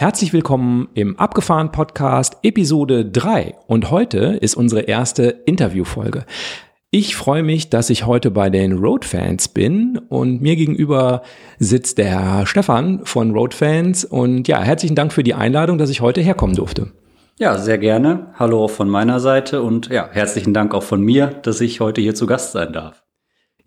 Herzlich willkommen im Abgefahren Podcast Episode 3 und heute ist unsere erste Interviewfolge. Ich freue mich, dass ich heute bei den Roadfans bin und mir gegenüber sitzt der Stefan von Roadfans und ja, herzlichen Dank für die Einladung, dass ich heute herkommen durfte. Ja, sehr gerne. Hallo auch von meiner Seite und ja, herzlichen Dank auch von mir, dass ich heute hier zu Gast sein darf.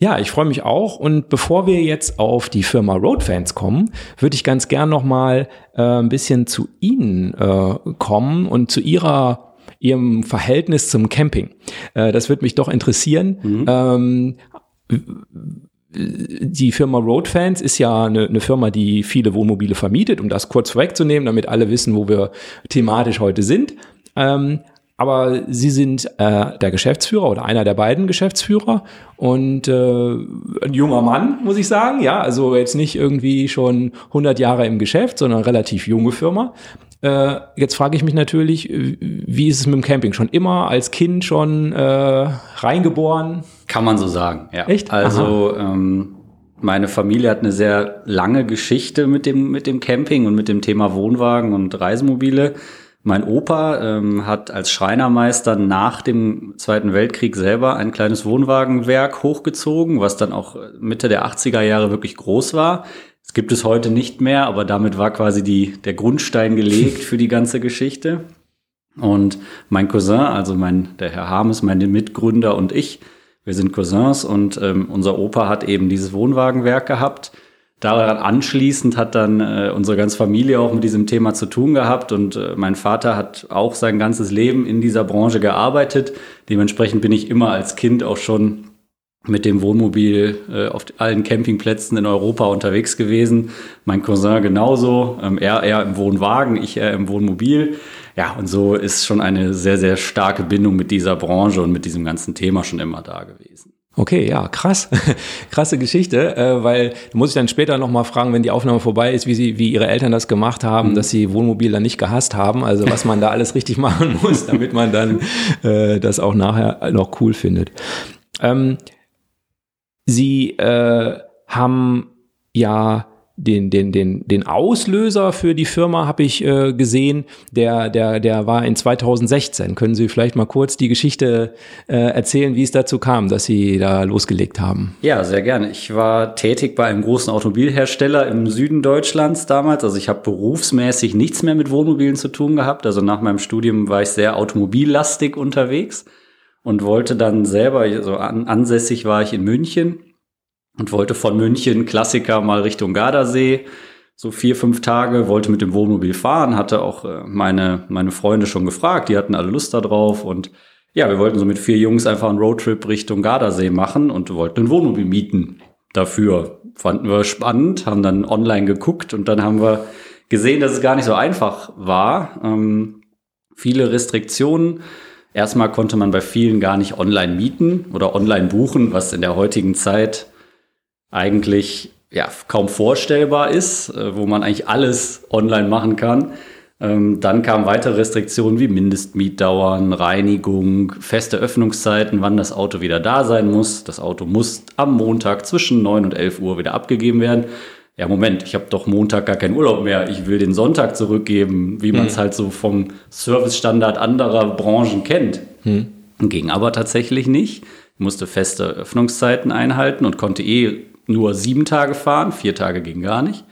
Ja, ich freue mich auch. Und bevor wir jetzt auf die Firma Roadfans kommen, würde ich ganz gern noch mal äh, ein bisschen zu Ihnen äh, kommen und zu Ihrer Ihrem Verhältnis zum Camping. Äh, das würde mich doch interessieren. Mhm. Ähm, die Firma Roadfans ist ja eine, eine, Firma, die viele Wohnmobile vermietet, um das kurz vorwegzunehmen, damit alle wissen, wo wir thematisch heute sind. Ähm, aber Sie sind äh, der Geschäftsführer oder einer der beiden Geschäftsführer und äh, ein junger Mann, muss ich sagen. Ja, also jetzt nicht irgendwie schon 100 Jahre im Geschäft, sondern relativ junge Firma. Äh, jetzt frage ich mich natürlich, wie ist es mit dem Camping? Schon immer als Kind schon äh, reingeboren? Kann man so sagen, ja. Echt? Also ähm, meine Familie hat eine sehr lange Geschichte mit dem, mit dem Camping und mit dem Thema Wohnwagen und Reisemobile. Mein Opa ähm, hat als Schreinermeister nach dem Zweiten Weltkrieg selber ein kleines Wohnwagenwerk hochgezogen, was dann auch Mitte der 80er Jahre wirklich groß war. Es gibt es heute nicht mehr, aber damit war quasi die, der Grundstein gelegt für die ganze Geschichte. Und mein Cousin, also mein, der Herr Harmes, mein Mitgründer und ich, wir sind Cousins und ähm, unser Opa hat eben dieses Wohnwagenwerk gehabt daran anschließend hat dann äh, unsere ganze Familie auch mit diesem Thema zu tun gehabt und äh, mein Vater hat auch sein ganzes Leben in dieser Branche gearbeitet. Dementsprechend bin ich immer als Kind auch schon mit dem Wohnmobil äh, auf allen Campingplätzen in Europa unterwegs gewesen. Mein Cousin genauso, ähm, er eher im Wohnwagen, ich eher im Wohnmobil. Ja, und so ist schon eine sehr, sehr starke Bindung mit dieser Branche und mit diesem ganzen Thema schon immer da gewesen. Okay, ja, krass. Krasse Geschichte, äh, weil muss ich dann später nochmal fragen, wenn die Aufnahme vorbei ist, wie sie, wie ihre Eltern das gemacht haben, mhm. dass sie Wohnmobil dann nicht gehasst haben, also was man da alles richtig machen muss, damit man dann äh, das auch nachher noch cool findet. Ähm, sie äh, haben ja den, den, den, den Auslöser für die Firma habe ich äh, gesehen, der, der, der war in 2016. Können Sie vielleicht mal kurz die Geschichte äh, erzählen, wie es dazu kam, dass Sie da losgelegt haben? Ja, sehr gerne. Ich war tätig bei einem großen Automobilhersteller im Süden Deutschlands damals. Also ich habe berufsmäßig nichts mehr mit Wohnmobilen zu tun gehabt. Also nach meinem Studium war ich sehr automobillastig unterwegs und wollte dann selber, also an, ansässig war ich in München und wollte von München Klassiker mal Richtung Gardasee. So vier, fünf Tage, wollte mit dem Wohnmobil fahren, hatte auch äh, meine, meine Freunde schon gefragt, die hatten alle Lust darauf und ja, wir wollten so mit vier Jungs einfach einen Roadtrip Richtung Gardasee machen und wollten ein Wohnmobil mieten. Dafür fanden wir spannend, haben dann online geguckt und dann haben wir gesehen, dass es gar nicht so einfach war. Ähm, viele Restriktionen. Erstmal konnte man bei vielen gar nicht online mieten oder online buchen, was in der heutigen Zeit eigentlich ja, kaum vorstellbar ist, äh, wo man eigentlich alles online machen kann. Ähm, dann kamen weitere Restriktionen wie Mindestmietdauern, Reinigung, feste Öffnungszeiten, wann das Auto wieder da sein muss. Das Auto muss am Montag zwischen 9 und 11 Uhr wieder abgegeben werden. Ja, Moment, ich habe doch Montag gar keinen Urlaub mehr. Ich will den Sonntag zurückgeben, wie man es hm. halt so vom Servicestandard anderer Branchen kennt. Hm. Ging aber tatsächlich nicht. Ich musste feste Öffnungszeiten einhalten und konnte eh nur sieben Tage fahren, vier Tage ging gar nicht.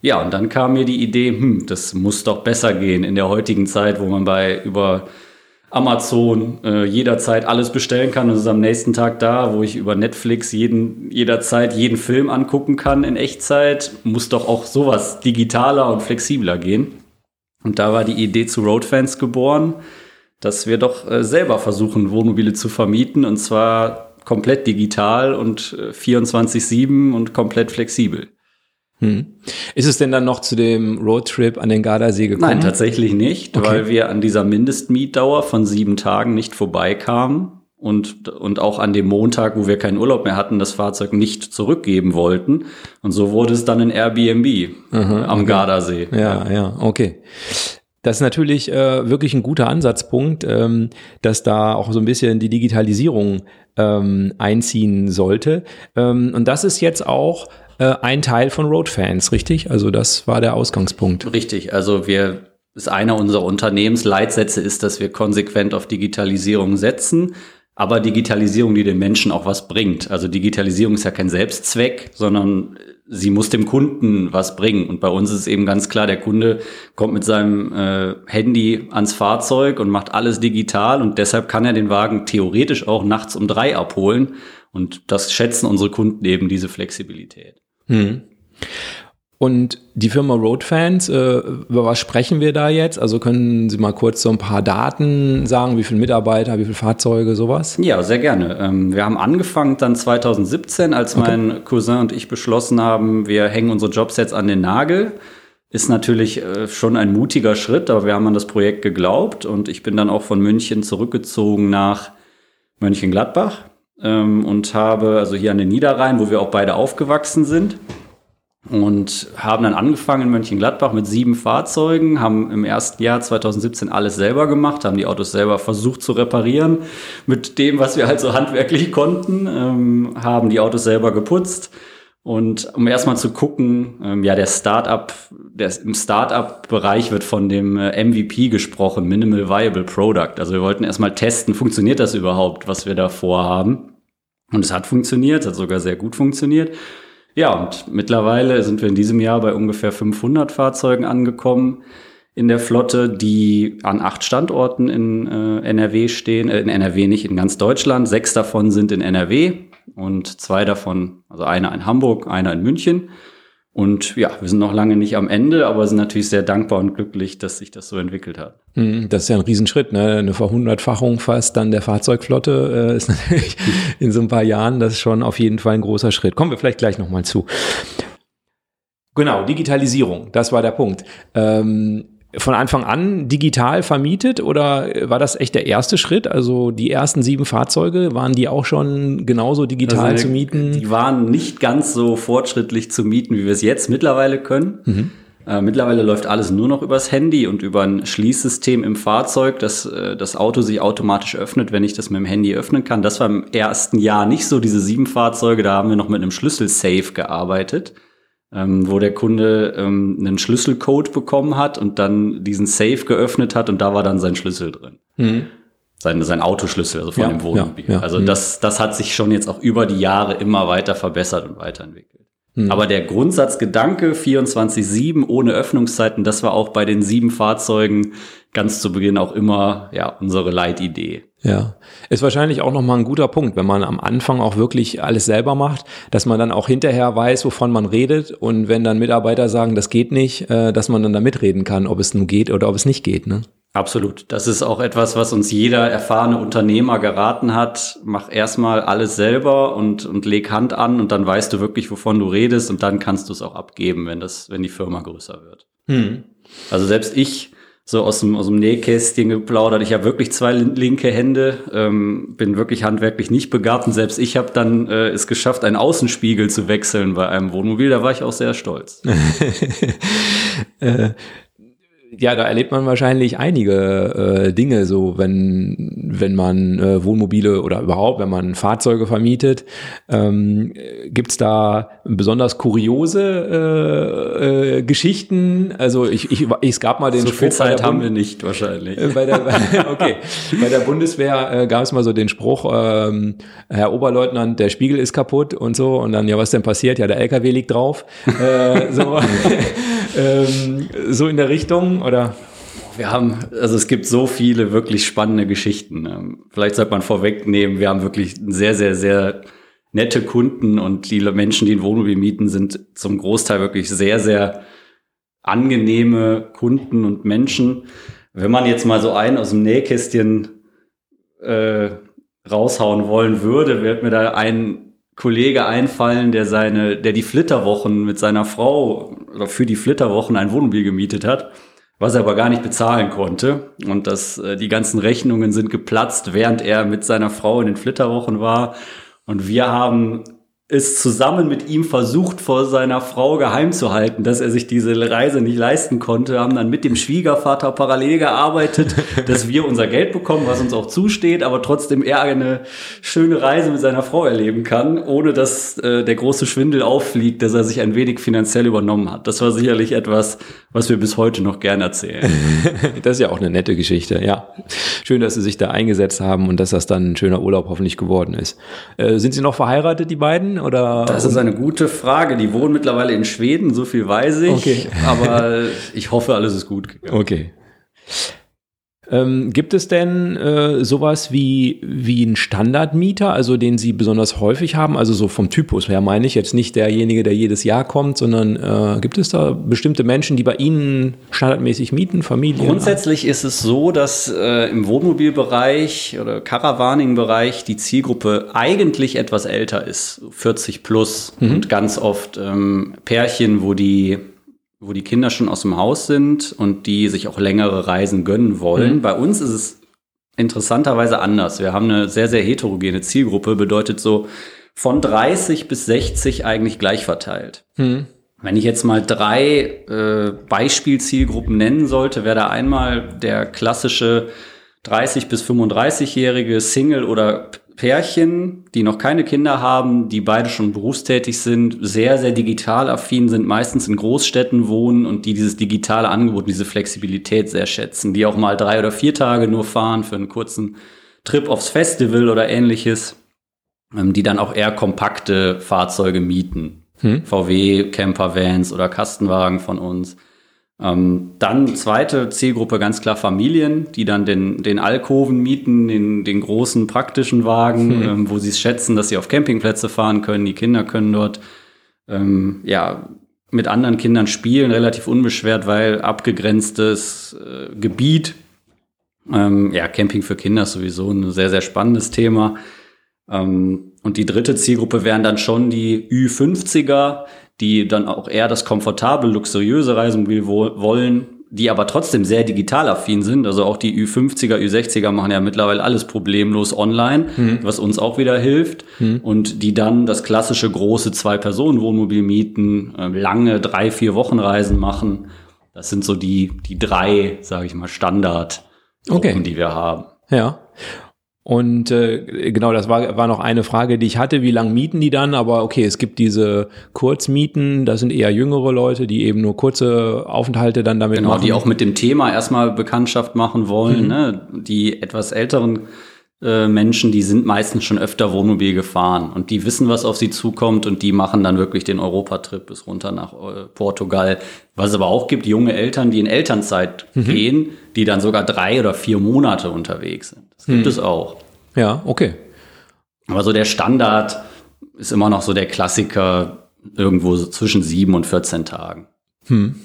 Ja, und dann kam mir die Idee, hm, das muss doch besser gehen in der heutigen Zeit, wo man bei über Amazon äh, jederzeit alles bestellen kann und es ist am nächsten Tag da, wo ich über Netflix jeden, jederzeit jeden Film angucken kann in Echtzeit, muss doch auch sowas digitaler und flexibler gehen. Und da war die Idee zu Roadfans geboren, dass wir doch äh, selber versuchen, Wohnmobile zu vermieten und zwar komplett digital und 24-7 äh, und komplett flexibel. Hm. Ist es denn dann noch zu dem Roadtrip an den Gardasee gekommen? Nein, tatsächlich nicht, okay. weil wir an dieser Mindestmietdauer von sieben Tagen nicht vorbeikamen und, und auch an dem Montag, wo wir keinen Urlaub mehr hatten, das Fahrzeug nicht zurückgeben wollten. Und so wurde es dann in Airbnb Aha, am okay. Gardasee. Ja, ja, okay. Das ist natürlich äh, wirklich ein guter Ansatzpunkt, ähm, dass da auch so ein bisschen die Digitalisierung ähm, einziehen sollte. Ähm, und das ist jetzt auch äh, ein Teil von Roadfans, richtig? Also das war der Ausgangspunkt. Richtig. Also wir ist einer unserer Unternehmensleitsätze ist, dass wir konsequent auf Digitalisierung setzen, aber Digitalisierung, die den Menschen auch was bringt. Also Digitalisierung ist ja kein Selbstzweck, sondern sie muss dem Kunden was bringen. Und bei uns ist eben ganz klar, der Kunde kommt mit seinem äh, Handy ans Fahrzeug und macht alles digital und deshalb kann er den Wagen theoretisch auch nachts um drei abholen. Und das schätzen unsere Kunden eben, diese Flexibilität. Hm. Und die Firma Roadfans, äh, über was sprechen wir da jetzt? Also können Sie mal kurz so ein paar Daten sagen, wie viele Mitarbeiter, wie viele Fahrzeuge, sowas? Ja, sehr gerne. Ähm, wir haben angefangen dann 2017, als okay. mein Cousin und ich beschlossen haben, wir hängen unsere Jobs jetzt an den Nagel. Ist natürlich äh, schon ein mutiger Schritt, aber wir haben an das Projekt geglaubt und ich bin dann auch von München zurückgezogen nach Mönchengladbach ähm, und habe also hier an den Niederrhein, wo wir auch beide aufgewachsen sind und haben dann angefangen in Mönchengladbach mit sieben Fahrzeugen, haben im ersten Jahr 2017 alles selber gemacht, haben die Autos selber versucht zu reparieren mit dem, was wir halt so handwerklich konnten, ähm, haben die Autos selber geputzt und um erstmal zu gucken, ähm, ja, der Startup, der, im Startup-Bereich wird von dem äh, MVP gesprochen, Minimal Viable Product. Also wir wollten erstmal testen, funktioniert das überhaupt, was wir da vorhaben? Und es hat funktioniert, hat sogar sehr gut funktioniert. Ja, und mittlerweile sind wir in diesem Jahr bei ungefähr 500 Fahrzeugen angekommen in der Flotte, die an acht Standorten in äh, NRW stehen, äh, in NRW nicht, in ganz Deutschland. Sechs davon sind in NRW und zwei davon, also einer in Hamburg, einer in München. Und ja, wir sind noch lange nicht am Ende, aber sind natürlich sehr dankbar und glücklich, dass sich das so entwickelt hat. Hm, das ist ja ein Riesenschritt, ne? Eine Verhundertfachung fast dann der Fahrzeugflotte äh, ist natürlich in so ein paar Jahren das ist schon auf jeden Fall ein großer Schritt. Kommen wir vielleicht gleich nochmal zu. Genau, Digitalisierung, das war der Punkt. Ähm, von Anfang an digital vermietet oder war das echt der erste Schritt? Also die ersten sieben Fahrzeuge, waren die auch schon genauso digital also, zu mieten? Die waren nicht ganz so fortschrittlich zu mieten, wie wir es jetzt mittlerweile können. Mhm. Äh, mittlerweile läuft alles nur noch übers Handy und über ein Schließsystem im Fahrzeug, dass äh, das Auto sich automatisch öffnet, wenn ich das mit dem Handy öffnen kann. Das war im ersten Jahr nicht so. Diese sieben Fahrzeuge, da haben wir noch mit einem Schlüssel-Safe gearbeitet ähm, wo der Kunde ähm, einen Schlüsselcode bekommen hat und dann diesen Safe geöffnet hat und da war dann sein Schlüssel drin. Mhm. Sein, sein Autoschlüssel, also von ja, dem Wohnmobil. Ja, ja, also mhm. das, das hat sich schon jetzt auch über die Jahre immer weiter verbessert und weiterentwickelt. Mhm. Aber der Grundsatzgedanke 24-7 ohne Öffnungszeiten, das war auch bei den sieben Fahrzeugen ganz zu Beginn auch immer ja unsere Leitidee. Ja, ist wahrscheinlich auch nochmal ein guter Punkt, wenn man am Anfang auch wirklich alles selber macht, dass man dann auch hinterher weiß, wovon man redet und wenn dann Mitarbeiter sagen, das geht nicht, äh, dass man dann da mitreden kann, ob es nun geht oder ob es nicht geht. Ne? Absolut. Das ist auch etwas, was uns jeder erfahrene Unternehmer geraten hat. Mach erstmal alles selber und, und leg Hand an und dann weißt du wirklich, wovon du redest und dann kannst du es auch abgeben, wenn das, wenn die Firma größer wird. Hm. Also selbst ich so aus dem, aus dem Nähkästchen geplaudert. Ich habe wirklich zwei linke Hände, ähm, bin wirklich handwerklich nicht begabt und selbst ich habe dann äh, es geschafft, einen Außenspiegel zu wechseln bei einem Wohnmobil. Da war ich auch sehr stolz. äh, ja, da erlebt man wahrscheinlich einige äh, Dinge, so wenn, wenn man äh, Wohnmobile oder überhaupt, wenn man Fahrzeuge vermietet. Ähm, Gibt da besonders kuriose äh, äh, Geschichten? Also ich, ich, es gab mal den so Spruch. Zeit haben wir nicht wahrscheinlich. Äh, bei der, okay. bei der Bundeswehr äh, gab es mal so den Spruch, ähm, Herr Oberleutnant, der Spiegel ist kaputt und so. Und dann, ja, was denn passiert? Ja, der LKW liegt drauf. Äh, so. ähm, so in der Richtung oder? Wir haben, also es gibt so viele wirklich spannende Geschichten. Ähm, vielleicht sollte man vorwegnehmen, wir haben wirklich sehr, sehr, sehr nette Kunden und die Menschen, die ein Wohnmobil mieten, sind zum Großteil wirklich sehr, sehr angenehme Kunden und Menschen. Wenn man jetzt mal so einen aus dem Nähkästchen äh, raushauen wollen würde, wird mir da ein Kollege einfallen, der seine, der die Flitterwochen mit seiner Frau oder für die Flitterwochen ein Wohnmobil gemietet hat, was er aber gar nicht bezahlen konnte. Und dass äh, die ganzen Rechnungen sind geplatzt, während er mit seiner Frau in den Flitterwochen war. Und wir haben es zusammen mit ihm versucht, vor seiner Frau geheim zu halten, dass er sich diese Reise nicht leisten konnte, haben dann mit dem Schwiegervater parallel gearbeitet, dass wir unser Geld bekommen, was uns auch zusteht, aber trotzdem er eine schöne Reise mit seiner Frau erleben kann, ohne dass äh, der große Schwindel auffliegt, dass er sich ein wenig finanziell übernommen hat. Das war sicherlich etwas, was wir bis heute noch gern erzählen. das ist ja auch eine nette Geschichte, ja. Schön, dass Sie sich da eingesetzt haben und dass das dann ein schöner Urlaub hoffentlich geworden ist. Äh, sind Sie noch verheiratet, die beiden? Oder das ist eine gute Frage. Die wohnen mittlerweile in Schweden, so viel weiß ich. Okay. Aber ich hoffe, alles ist gut gegangen. Okay. Ähm, gibt es denn äh, sowas wie, wie einen Standardmieter, also den Sie besonders häufig haben? Also so vom Typus her meine ich jetzt nicht derjenige, der jedes Jahr kommt, sondern äh, gibt es da bestimmte Menschen, die bei Ihnen standardmäßig mieten, Familien? Grundsätzlich ist es so, dass äh, im Wohnmobilbereich oder Caravaning-Bereich die Zielgruppe eigentlich etwas älter ist, 40 plus mhm. und ganz oft ähm, Pärchen, wo die wo die Kinder schon aus dem Haus sind und die sich auch längere Reisen gönnen wollen. Mhm. Bei uns ist es interessanterweise anders. Wir haben eine sehr, sehr heterogene Zielgruppe, bedeutet so von 30 bis 60 eigentlich gleich verteilt. Mhm. Wenn ich jetzt mal drei äh, Beispielzielgruppen nennen sollte, wäre da einmal der klassische 30 bis 35-jährige Single oder Pärchen, die noch keine Kinder haben, die beide schon berufstätig sind, sehr, sehr digital affin sind, meistens in Großstädten wohnen und die dieses digitale Angebot, diese Flexibilität sehr schätzen, die auch mal drei oder vier Tage nur fahren für einen kurzen Trip aufs Festival oder ähnliches, ähm, die dann auch eher kompakte Fahrzeuge mieten. Hm. VW, Campervans oder Kastenwagen von uns. Ähm, dann zweite Zielgruppe ganz klar Familien, die dann den, den Alkoven mieten, den, den großen praktischen Wagen, mhm. ähm, wo sie es schätzen, dass sie auf Campingplätze fahren können. Die Kinder können dort ähm, ja mit anderen Kindern spielen, relativ unbeschwert, weil abgegrenztes äh, Gebiet. Ähm, ja, Camping für Kinder ist sowieso ein sehr, sehr spannendes Thema. Ähm, und die dritte Zielgruppe wären dann schon die Ü50er, die dann auch eher das komfortable, luxuriöse Reisemobil wollen, die aber trotzdem sehr digital affin sind. Also auch die Ü50er, Ü60er machen ja mittlerweile alles problemlos online, mhm. was uns auch wieder hilft. Mhm. Und die dann das klassische große Zwei-Personen-Wohnmobil mieten, äh, lange drei, vier Wochen Reisen machen. Das sind so die, die drei, sage ich mal, Standard, okay. die wir haben. Ja. Und äh, genau, das war, war noch eine Frage, die ich hatte. Wie lang mieten die dann? Aber okay, es gibt diese Kurzmieten, das sind eher jüngere Leute, die eben nur kurze Aufenthalte dann damit genau, machen. Genau, die auch mit dem Thema erstmal Bekanntschaft machen wollen. Mhm. Ne? Die etwas älteren äh, Menschen, die sind meistens schon öfter Wohnmobil gefahren und die wissen, was auf sie zukommt und die machen dann wirklich den Europatrip bis runter nach äh, Portugal. Was es aber auch gibt, junge Eltern, die in Elternzeit mhm. gehen, die dann sogar drei oder vier Monate unterwegs sind. Das gibt hm. es auch. Ja, okay. Aber so der Standard ist immer noch so der Klassiker irgendwo so zwischen sieben und 14 Tagen. Hm.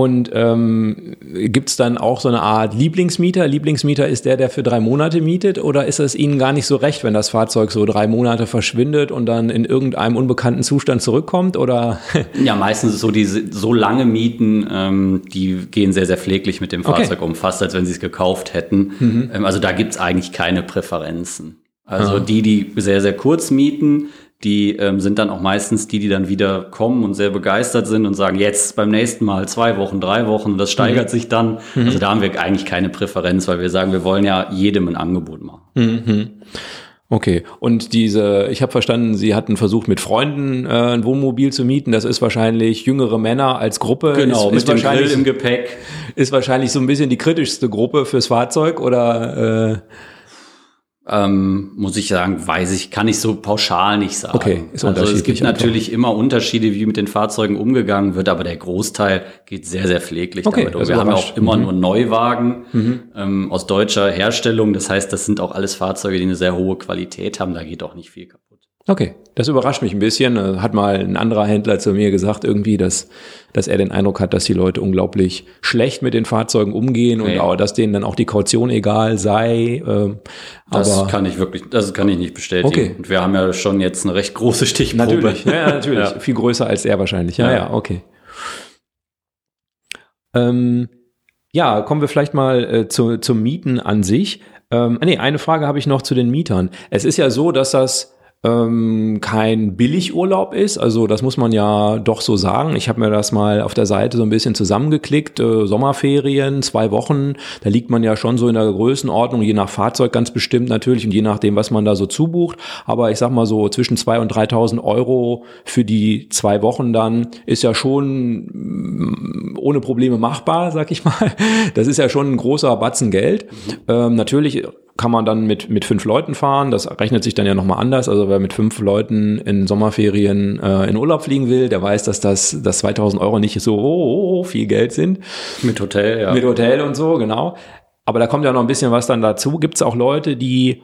Und ähm, gibt es dann auch so eine Art Lieblingsmieter? Lieblingsmieter ist der, der für drei Monate mietet? Oder ist es Ihnen gar nicht so recht, wenn das Fahrzeug so drei Monate verschwindet und dann in irgendeinem unbekannten Zustand zurückkommt? Oder? ja, meistens ist so diese so lange Mieten, ähm, die gehen sehr, sehr pfleglich mit dem Fahrzeug okay. um, fast als wenn sie es gekauft hätten. Mhm. Ähm, also da gibt es eigentlich keine Präferenzen. Also die, die sehr, sehr kurz mieten, die ähm, sind dann auch meistens die, die dann wieder kommen und sehr begeistert sind und sagen, jetzt beim nächsten Mal zwei Wochen, drei Wochen, das steigert mhm. sich dann. Mhm. Also da haben wir eigentlich keine Präferenz, weil wir sagen, wir wollen ja jedem ein Angebot machen. Mhm. Okay, und diese, ich habe verstanden, Sie hatten versucht, mit Freunden äh, ein Wohnmobil zu mieten. Das ist wahrscheinlich jüngere Männer als Gruppe. Genau, ist, mit ist dem Grill im Gepäck. Ist wahrscheinlich so ein bisschen die kritischste Gruppe fürs Fahrzeug oder? Äh ähm, muss ich sagen, weiß ich, kann ich so pauschal nicht sagen. Okay, ist also es gibt natürlich immer Unterschiede, wie mit den Fahrzeugen umgegangen wird, aber der Großteil geht sehr, sehr pfleglich okay, damit um. Wir haben ja auch immer mhm. nur Neuwagen mhm. ähm, aus deutscher Herstellung. Das heißt, das sind auch alles Fahrzeuge, die eine sehr hohe Qualität haben. Da geht auch nicht viel kaputt. Okay, das überrascht mich ein bisschen. Äh, Hat mal ein anderer Händler zu mir gesagt, irgendwie, dass, dass er den Eindruck hat, dass die Leute unglaublich schlecht mit den Fahrzeugen umgehen und Nee. auch, dass denen dann auch die Kaution egal sei. ähm, Das kann ich wirklich, das kann ich nicht bestätigen. Okay. Und wir haben ja schon jetzt eine recht große Stichprobe. natürlich, ja, ja, natürlich. Ja. Viel größer als er wahrscheinlich. Ja, ja, Ja. okay. Ähm, ja, kommen wir vielleicht mal äh, zu, zum Mieten an sich. Ähm, nee, eine Frage habe ich noch zu den Mietern. Es ist ja so, dass das ähm, kein Billigurlaub ist. Also das muss man ja doch so sagen. Ich habe mir das mal auf der Seite so ein bisschen zusammengeklickt. Äh, Sommerferien, zwei Wochen, da liegt man ja schon so in der Größenordnung, je nach Fahrzeug ganz bestimmt natürlich und je nachdem, was man da so zubucht. Aber ich sag mal so zwischen 2.000 und 3.000 Euro für die zwei Wochen dann ist ja schon mm, ohne Probleme machbar, sag ich mal. Das ist ja schon ein großer Batzen Geld. Ähm, natürlich kann man dann mit, mit fünf Leuten fahren. Das rechnet sich dann ja nochmal anders. Also wer mit fünf Leuten in Sommerferien äh, in Urlaub fliegen will, der weiß, dass das dass 2000 Euro nicht so viel Geld sind. Mit Hotel, ja. Mit Hotel und so, genau. Aber da kommt ja noch ein bisschen was dann dazu. Gibt es auch Leute, die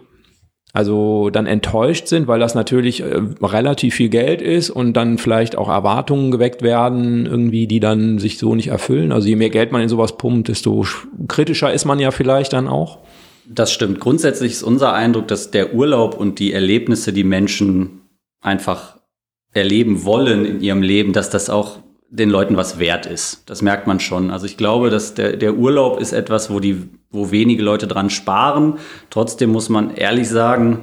also dann enttäuscht sind, weil das natürlich äh, relativ viel Geld ist und dann vielleicht auch Erwartungen geweckt werden, irgendwie, die dann sich so nicht erfüllen. Also je mehr Geld man in sowas pumpt, desto sch- kritischer ist man ja vielleicht dann auch. Das stimmt. Grundsätzlich ist unser Eindruck, dass der Urlaub und die Erlebnisse, die Menschen einfach erleben wollen in ihrem Leben, dass das auch den Leuten was wert ist. Das merkt man schon. Also ich glaube, dass der, der Urlaub ist etwas, wo die, wo wenige Leute dran sparen. Trotzdem muss man ehrlich sagen,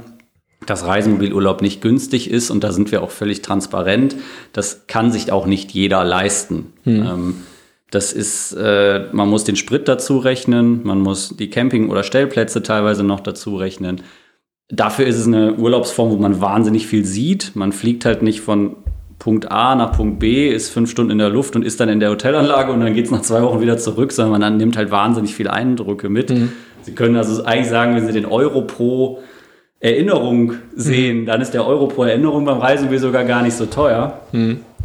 dass Reisemobilurlaub nicht günstig ist und da sind wir auch völlig transparent. Das kann sich auch nicht jeder leisten. Ähm, das ist, äh, man muss den Sprit dazu rechnen, man muss die Camping- oder Stellplätze teilweise noch dazu rechnen. Dafür ist es eine Urlaubsform, wo man wahnsinnig viel sieht. Man fliegt halt nicht von Punkt A nach Punkt B, ist fünf Stunden in der Luft und ist dann in der Hotelanlage und dann geht es nach zwei Wochen wieder zurück, sondern man nimmt halt wahnsinnig viele Eindrücke mit. Sie können also eigentlich sagen, wenn Sie den Euro pro Erinnerung sehen, dann ist der Euro pro Erinnerung beim Reisemobil sogar gar nicht so teuer.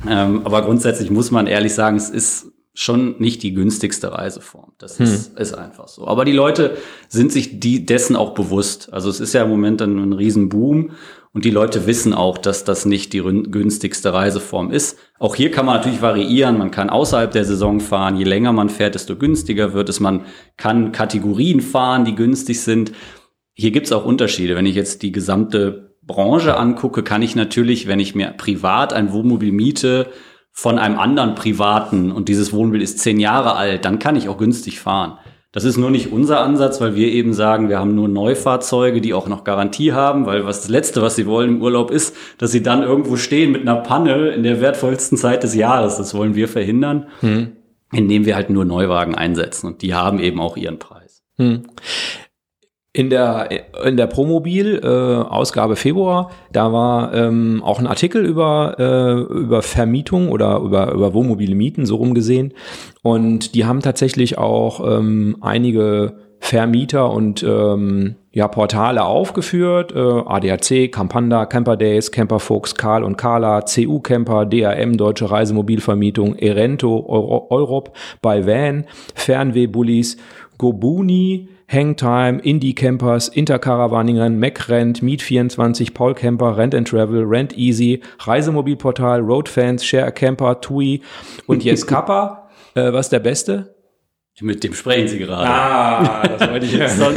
Ähm, aber grundsätzlich muss man ehrlich sagen, es ist schon nicht die günstigste Reiseform. Das ist, ist einfach so. Aber die Leute sind sich die dessen auch bewusst. Also es ist ja im Moment ein, ein Riesenboom und die Leute wissen auch, dass das nicht die günstigste Reiseform ist. Auch hier kann man natürlich variieren. Man kann außerhalb der Saison fahren. Je länger man fährt, desto günstiger wird es. Man kann Kategorien fahren, die günstig sind. Hier gibt's auch Unterschiede. Wenn ich jetzt die gesamte Branche angucke, kann ich natürlich, wenn ich mir privat ein Wohnmobil miete, von einem anderen Privaten und dieses Wohnmobil ist zehn Jahre alt, dann kann ich auch günstig fahren. Das ist nur nicht unser Ansatz, weil wir eben sagen, wir haben nur Neufahrzeuge, die auch noch Garantie haben, weil was das Letzte, was sie wollen im Urlaub ist, dass sie dann irgendwo stehen mit einer Panne in der wertvollsten Zeit des Jahres. Das wollen wir verhindern, indem wir halt nur Neuwagen einsetzen und die haben eben auch ihren Preis. In der, in der Promobil, äh, Ausgabe Februar, da war ähm, auch ein Artikel über, äh, über Vermietung oder über, über Wohnmobile Mieten, so rumgesehen. Und die haben tatsächlich auch ähm, einige Vermieter und ähm, ja, Portale aufgeführt. Äh, ADAC, Campanda, Camper Days, Camperfuchs, Karl und Carla, CU Camper, DAM, Deutsche Reisemobilvermietung, Erento, Euro, Europ, bei Van, Fernweh Bullies, Gobuni, Hangtime, Indie Campers, Intercaravaning, MacRent, Meet24, Paul Camper, Rent and Travel, Rent Easy, Reisemobilportal, Roadfans, Share a Camper, TUI und Yes Kappa. Äh, was ist der beste? Mit dem sprechen Sie gerade. Ah, das wollte ich hören.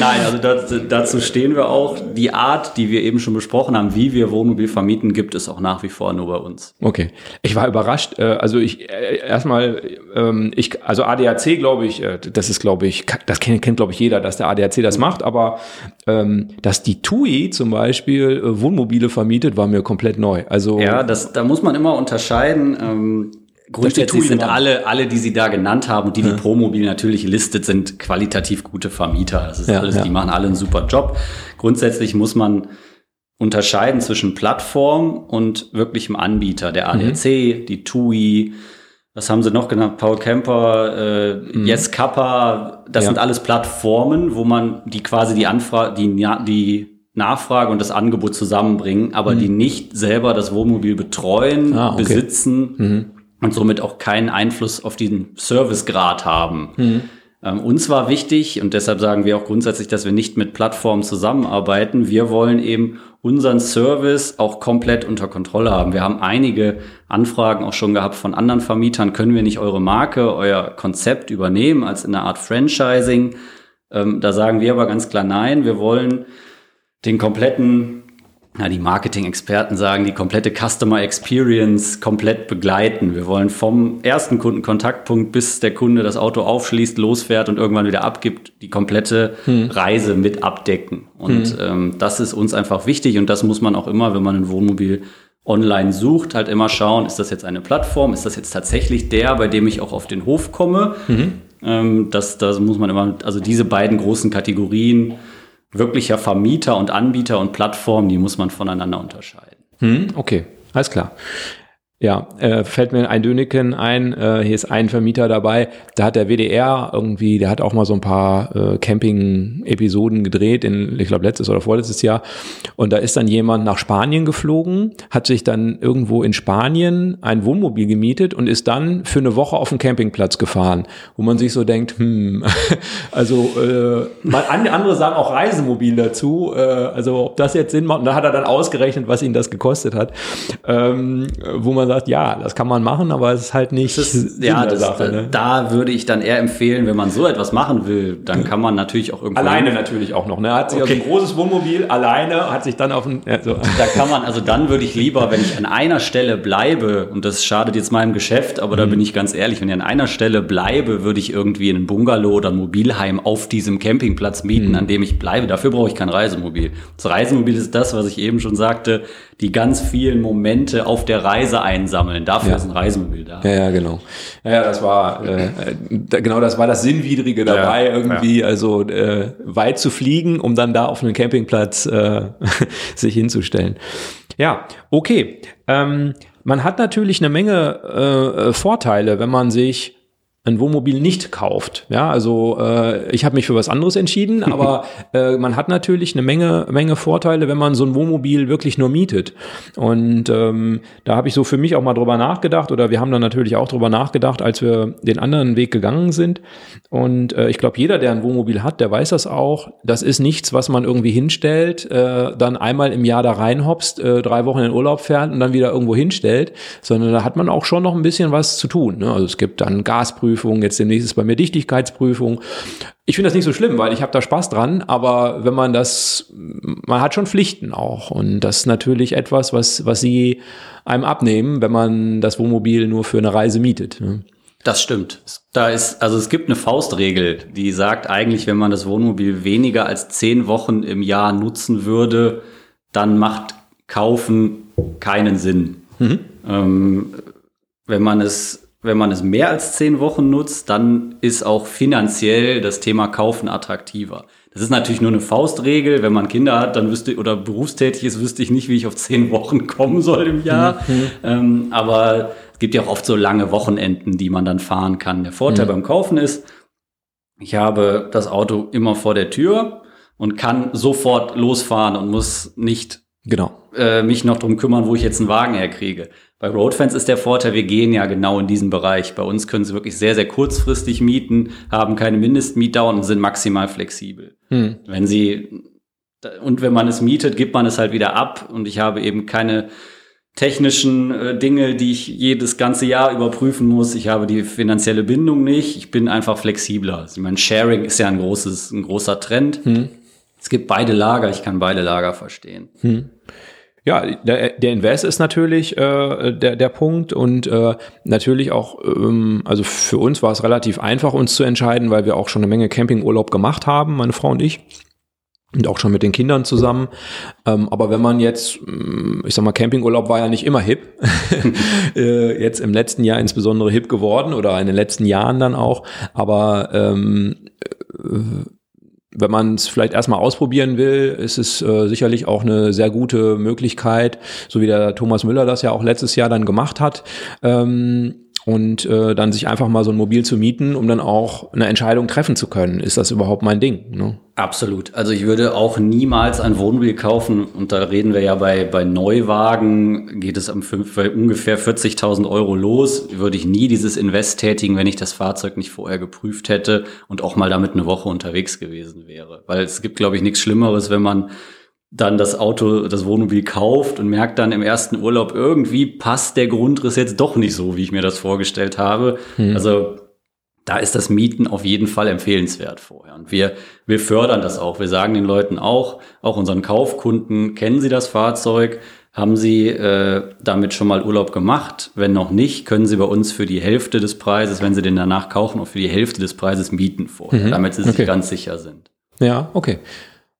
Nein, also dazu, dazu stehen wir auch. Die Art, die wir eben schon besprochen haben, wie wir Wohnmobil vermieten, gibt es auch nach wie vor nur bei uns. Okay. Ich war überrascht. äh, Also ich äh, erstmal, ähm, ich, also ADAC glaube ich, äh, das ist glaube ich, das kennt, kennt glaube ich jeder, dass der ADAC das macht, aber ähm, dass die TUI zum Beispiel Wohnmobile vermietet, war mir komplett neu. Also Ja, das, da muss man immer unterscheiden. Grundsätzlich sind alle, alle, die Sie da genannt haben und die, die Promobil natürlich listet, sind qualitativ gute Vermieter. Das ist Ja, alles, ja. die machen alle einen super Job. Grundsätzlich muss man unterscheiden zwischen Plattform und wirklichem Anbieter. Der ADAC, die TUI, was haben sie noch genannt? Paul Camper, äh, Yes Kappa, das Ja. sind alles Plattformen, wo man die quasi die Anfrage, die, die Nachfrage und das Angebot zusammenbringen, aber die nicht selber das Wohnmobil betreuen, Ah, okay. besitzen und somit auch keinen Einfluss auf den Servicegrad haben. Ähm, uns war wichtig und deshalb sagen wir auch grundsätzlich, dass wir nicht mit Plattformen zusammenarbeiten. Wir wollen eben unseren Service auch komplett unter Kontrolle haben. Wir haben einige Anfragen auch schon gehabt von anderen Vermietern. Können wir nicht eure Marke, euer Konzept übernehmen als in einer Art Franchising? Ähm, da sagen wir aber ganz klar nein. Wir wollen den kompletten ja, die Marketing-Experten sagen, die komplette Customer Experience komplett begleiten. Wir wollen vom ersten Kundenkontaktpunkt bis der Kunde das Auto aufschließt, losfährt und irgendwann wieder abgibt, die komplette hm. Reise mit abdecken. Und hm. ähm, das ist uns einfach wichtig und das muss man auch immer, wenn man ein Wohnmobil online sucht, halt immer schauen, ist das jetzt eine Plattform, ist das jetzt tatsächlich der, bei dem ich auch auf den Hof komme. Mhm. Ähm, das, das muss man immer, also diese beiden großen Kategorien, wirklicher Vermieter und Anbieter und Plattform, die muss man voneinander unterscheiden. Hm, okay, alles klar. Ja, äh, fällt mir ein Döneken ein, äh, hier ist ein Vermieter dabei, da hat der WDR irgendwie, der hat auch mal so ein paar äh, Camping-Episoden gedreht, in, ich glaube letztes oder vorletztes Jahr. Und da ist dann jemand nach Spanien geflogen, hat sich dann irgendwo in Spanien ein Wohnmobil gemietet und ist dann für eine Woche auf den Campingplatz gefahren, wo man sich so denkt, hm, also äh, andere sagen auch Reisemobil dazu, äh, also ob das jetzt Sinn macht, und da hat er dann ausgerechnet, was ihn das gekostet hat, ähm, wo man sagt, sagt, ja, das kann man machen, aber es ist halt nicht ist, ja, das, Sache. Ne? Da würde ich dann eher empfehlen, wenn man so etwas machen will, dann kann man natürlich auch irgendwo alleine natürlich auch noch. Ne, hat sich okay. also ein großes Wohnmobil alleine, hat sich dann auf ein ja, so. Da kann man also dann würde ich lieber, wenn ich an einer Stelle bleibe und das schadet jetzt meinem Geschäft, aber mhm. da bin ich ganz ehrlich, wenn ich an einer Stelle bleibe, würde ich irgendwie in ein Bungalow oder ein Mobilheim auf diesem Campingplatz mieten, mhm. an dem ich bleibe. Dafür brauche ich kein Reisemobil. Das Reisemobil ist das, was ich eben schon sagte, die ganz vielen Momente auf der Reise einsammeln. Dafür ja. ist ein Reisemobil da. Ja, ja, genau. Ja, das war äh, genau das war das Sinnwidrige dabei, ja, irgendwie, ja. also äh, weit zu fliegen, um dann da auf einem Campingplatz äh, sich hinzustellen. Ja, okay. Ähm, man hat natürlich eine Menge äh, Vorteile, wenn man sich ein Wohnmobil nicht kauft. Ja, also äh, ich habe mich für was anderes entschieden, aber äh, man hat natürlich eine Menge, Menge Vorteile, wenn man so ein Wohnmobil wirklich nur mietet. Und ähm, da habe ich so für mich auch mal drüber nachgedacht oder wir haben dann natürlich auch drüber nachgedacht, als wir den anderen Weg gegangen sind. Und äh, ich glaube, jeder, der ein Wohnmobil hat, der weiß das auch. Das ist nichts, was man irgendwie hinstellt, äh, dann einmal im Jahr da reinhopst, äh, drei Wochen in Urlaub fährt und dann wieder irgendwo hinstellt, sondern da hat man auch schon noch ein bisschen was zu tun. Ne? Also es gibt dann Gasprüfungen, Prüfung, jetzt demnächst ist bei mir Dichtigkeitsprüfung. Ich finde das nicht so schlimm, weil ich habe da Spaß dran, aber wenn man das, man hat schon Pflichten auch und das ist natürlich etwas, was, was sie einem abnehmen, wenn man das Wohnmobil nur für eine Reise mietet. Ne? Das stimmt. Da ist, also es gibt eine Faustregel, die sagt eigentlich, wenn man das Wohnmobil weniger als zehn Wochen im Jahr nutzen würde, dann macht Kaufen keinen Sinn. Mhm. Ähm, wenn man es wenn man es mehr als zehn Wochen nutzt, dann ist auch finanziell das Thema Kaufen attraktiver. Das ist natürlich nur eine Faustregel. Wenn man Kinder hat, dann wüsste oder berufstätig ist, wüsste ich nicht, wie ich auf zehn Wochen kommen soll im Jahr. Mhm. Ähm, aber es gibt ja auch oft so lange Wochenenden, die man dann fahren kann. Der Vorteil mhm. beim Kaufen ist, ich habe das Auto immer vor der Tür und kann sofort losfahren und muss nicht genau. Äh, mich noch drum kümmern, wo ich jetzt einen Wagen herkriege. Bei Roadfans ist der Vorteil, wir gehen ja genau in diesen Bereich. Bei uns können sie wirklich sehr, sehr kurzfristig mieten, haben keine Mindestmietdauer und sind maximal flexibel. Hm. Wenn sie, und wenn man es mietet, gibt man es halt wieder ab und ich habe eben keine technischen äh, Dinge, die ich jedes ganze Jahr überprüfen muss. Ich habe die finanzielle Bindung nicht. Ich bin einfach flexibler. Also mein Sharing ist ja ein großes, ein großer Trend. Hm. Es gibt beide Lager. Ich kann beide Lager verstehen. Hm. Ja, der, der Invest ist natürlich äh, der, der Punkt und äh, natürlich auch, ähm, also für uns war es relativ einfach, uns zu entscheiden, weil wir auch schon eine Menge Campingurlaub gemacht haben, meine Frau und ich. Und auch schon mit den Kindern zusammen. Ähm, aber wenn man jetzt, mm, ich sag mal, Campingurlaub war ja nicht immer hip. äh, jetzt im letzten Jahr insbesondere hip geworden oder in den letzten Jahren dann auch. Aber ähm, äh, wenn man es vielleicht erstmal ausprobieren will, ist es äh, sicherlich auch eine sehr gute Möglichkeit, so wie der Thomas Müller das ja auch letztes Jahr dann gemacht hat. Ähm, und äh, dann sich einfach mal so ein Mobil zu mieten, um dann auch eine Entscheidung treffen zu können. Ist das überhaupt mein Ding? Ne? Absolut. Also ich würde auch niemals ein Wohnmobil kaufen und da reden wir ja bei, bei Neuwagen, geht es am bei ungefähr 40.000 Euro los, würde ich nie dieses Invest tätigen, wenn ich das Fahrzeug nicht vorher geprüft hätte und auch mal damit eine Woche unterwegs gewesen wäre. Weil es gibt, glaube ich, nichts Schlimmeres, wenn man dann das Auto, das Wohnmobil kauft und merkt dann im ersten Urlaub, irgendwie passt der Grundriss jetzt doch nicht so, wie ich mir das vorgestellt habe. Hm. Also da ist das Mieten auf jeden Fall empfehlenswert vorher. Und wir, wir fördern das auch. Wir sagen den Leuten auch, auch unseren Kaufkunden, kennen Sie das Fahrzeug? Haben Sie äh, damit schon mal Urlaub gemacht? Wenn noch nicht, können Sie bei uns für die Hälfte des Preises, wenn Sie den danach kaufen, auch für die Hälfte des Preises mieten vorher, mhm. damit Sie okay. sich ganz sicher sind. Ja, okay.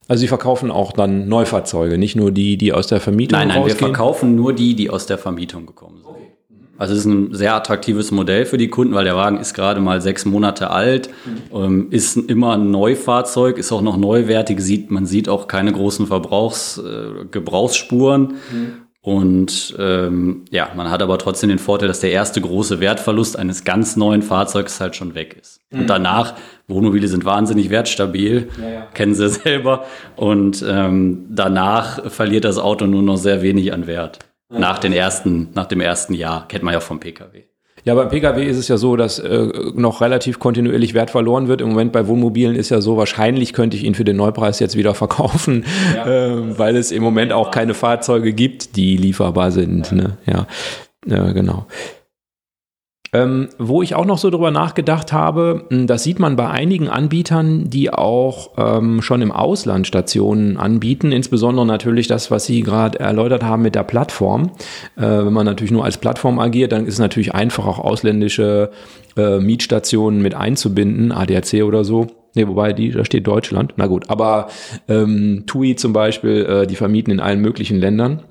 Also Sie verkaufen auch dann Neufahrzeuge, nicht nur die, die aus der Vermietung Nein, nein, rausgehen? wir verkaufen nur die, die aus der Vermietung gekommen sind. Okay. Also es ist ein sehr attraktives Modell für die Kunden, weil der Wagen ist gerade mal sechs Monate alt, mhm. ist immer ein Neufahrzeug, ist auch noch neuwertig, sieht, man sieht auch keine großen Verbrauchs, äh, Gebrauchsspuren. Mhm. Und ähm, ja, man hat aber trotzdem den Vorteil, dass der erste große Wertverlust eines ganz neuen Fahrzeugs halt schon weg ist. Mhm. Und danach, Wohnmobile sind wahnsinnig wertstabil, ja, ja. kennen Sie selber. Und ähm, danach verliert das Auto nur noch sehr wenig an Wert. Ja. Nach, den ersten, nach dem ersten Jahr, kennt man ja vom Pkw. Ja, beim Pkw ist es ja so, dass äh, noch relativ kontinuierlich Wert verloren wird. Im Moment bei Wohnmobilen ist ja so, wahrscheinlich könnte ich ihn für den Neupreis jetzt wieder verkaufen, ja. äh, weil es im Moment auch keine Fahrzeuge gibt, die lieferbar sind. Ja, ne? ja. ja genau. Ähm, wo ich auch noch so drüber nachgedacht habe, hm, das sieht man bei einigen Anbietern, die auch ähm, schon im Ausland Stationen anbieten, insbesondere natürlich das, was Sie gerade erläutert haben mit der Plattform. Äh, wenn man natürlich nur als Plattform agiert, dann ist es natürlich einfach auch ausländische äh, Mietstationen mit einzubinden, ADAC oder so. Nee, wobei die, da steht Deutschland. Na gut, aber ähm, TUI zum Beispiel, äh, die vermieten in allen möglichen Ländern.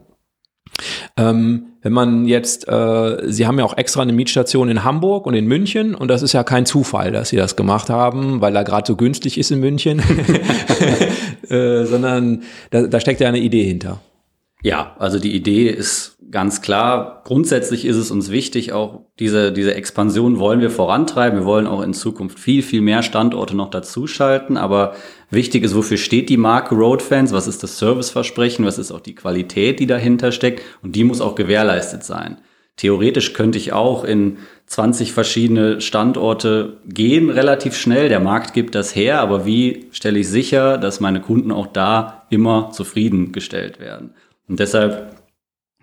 Ähm, wenn man jetzt, äh, Sie haben ja auch extra eine Mietstation in Hamburg und in München und das ist ja kein Zufall, dass Sie das gemacht haben, weil er gerade so günstig ist in München, äh, sondern da, da steckt ja eine Idee hinter. Ja, also die Idee ist ganz klar. Grundsätzlich ist es uns wichtig, auch diese, diese Expansion wollen wir vorantreiben. Wir wollen auch in Zukunft viel, viel mehr Standorte noch dazuschalten. Aber wichtig ist, wofür steht die Marke Roadfans? Was ist das Serviceversprechen? Was ist auch die Qualität, die dahinter steckt? Und die muss auch gewährleistet sein. Theoretisch könnte ich auch in 20 verschiedene Standorte gehen, relativ schnell. Der Markt gibt das her, aber wie stelle ich sicher, dass meine Kunden auch da immer zufriedengestellt werden? Und deshalb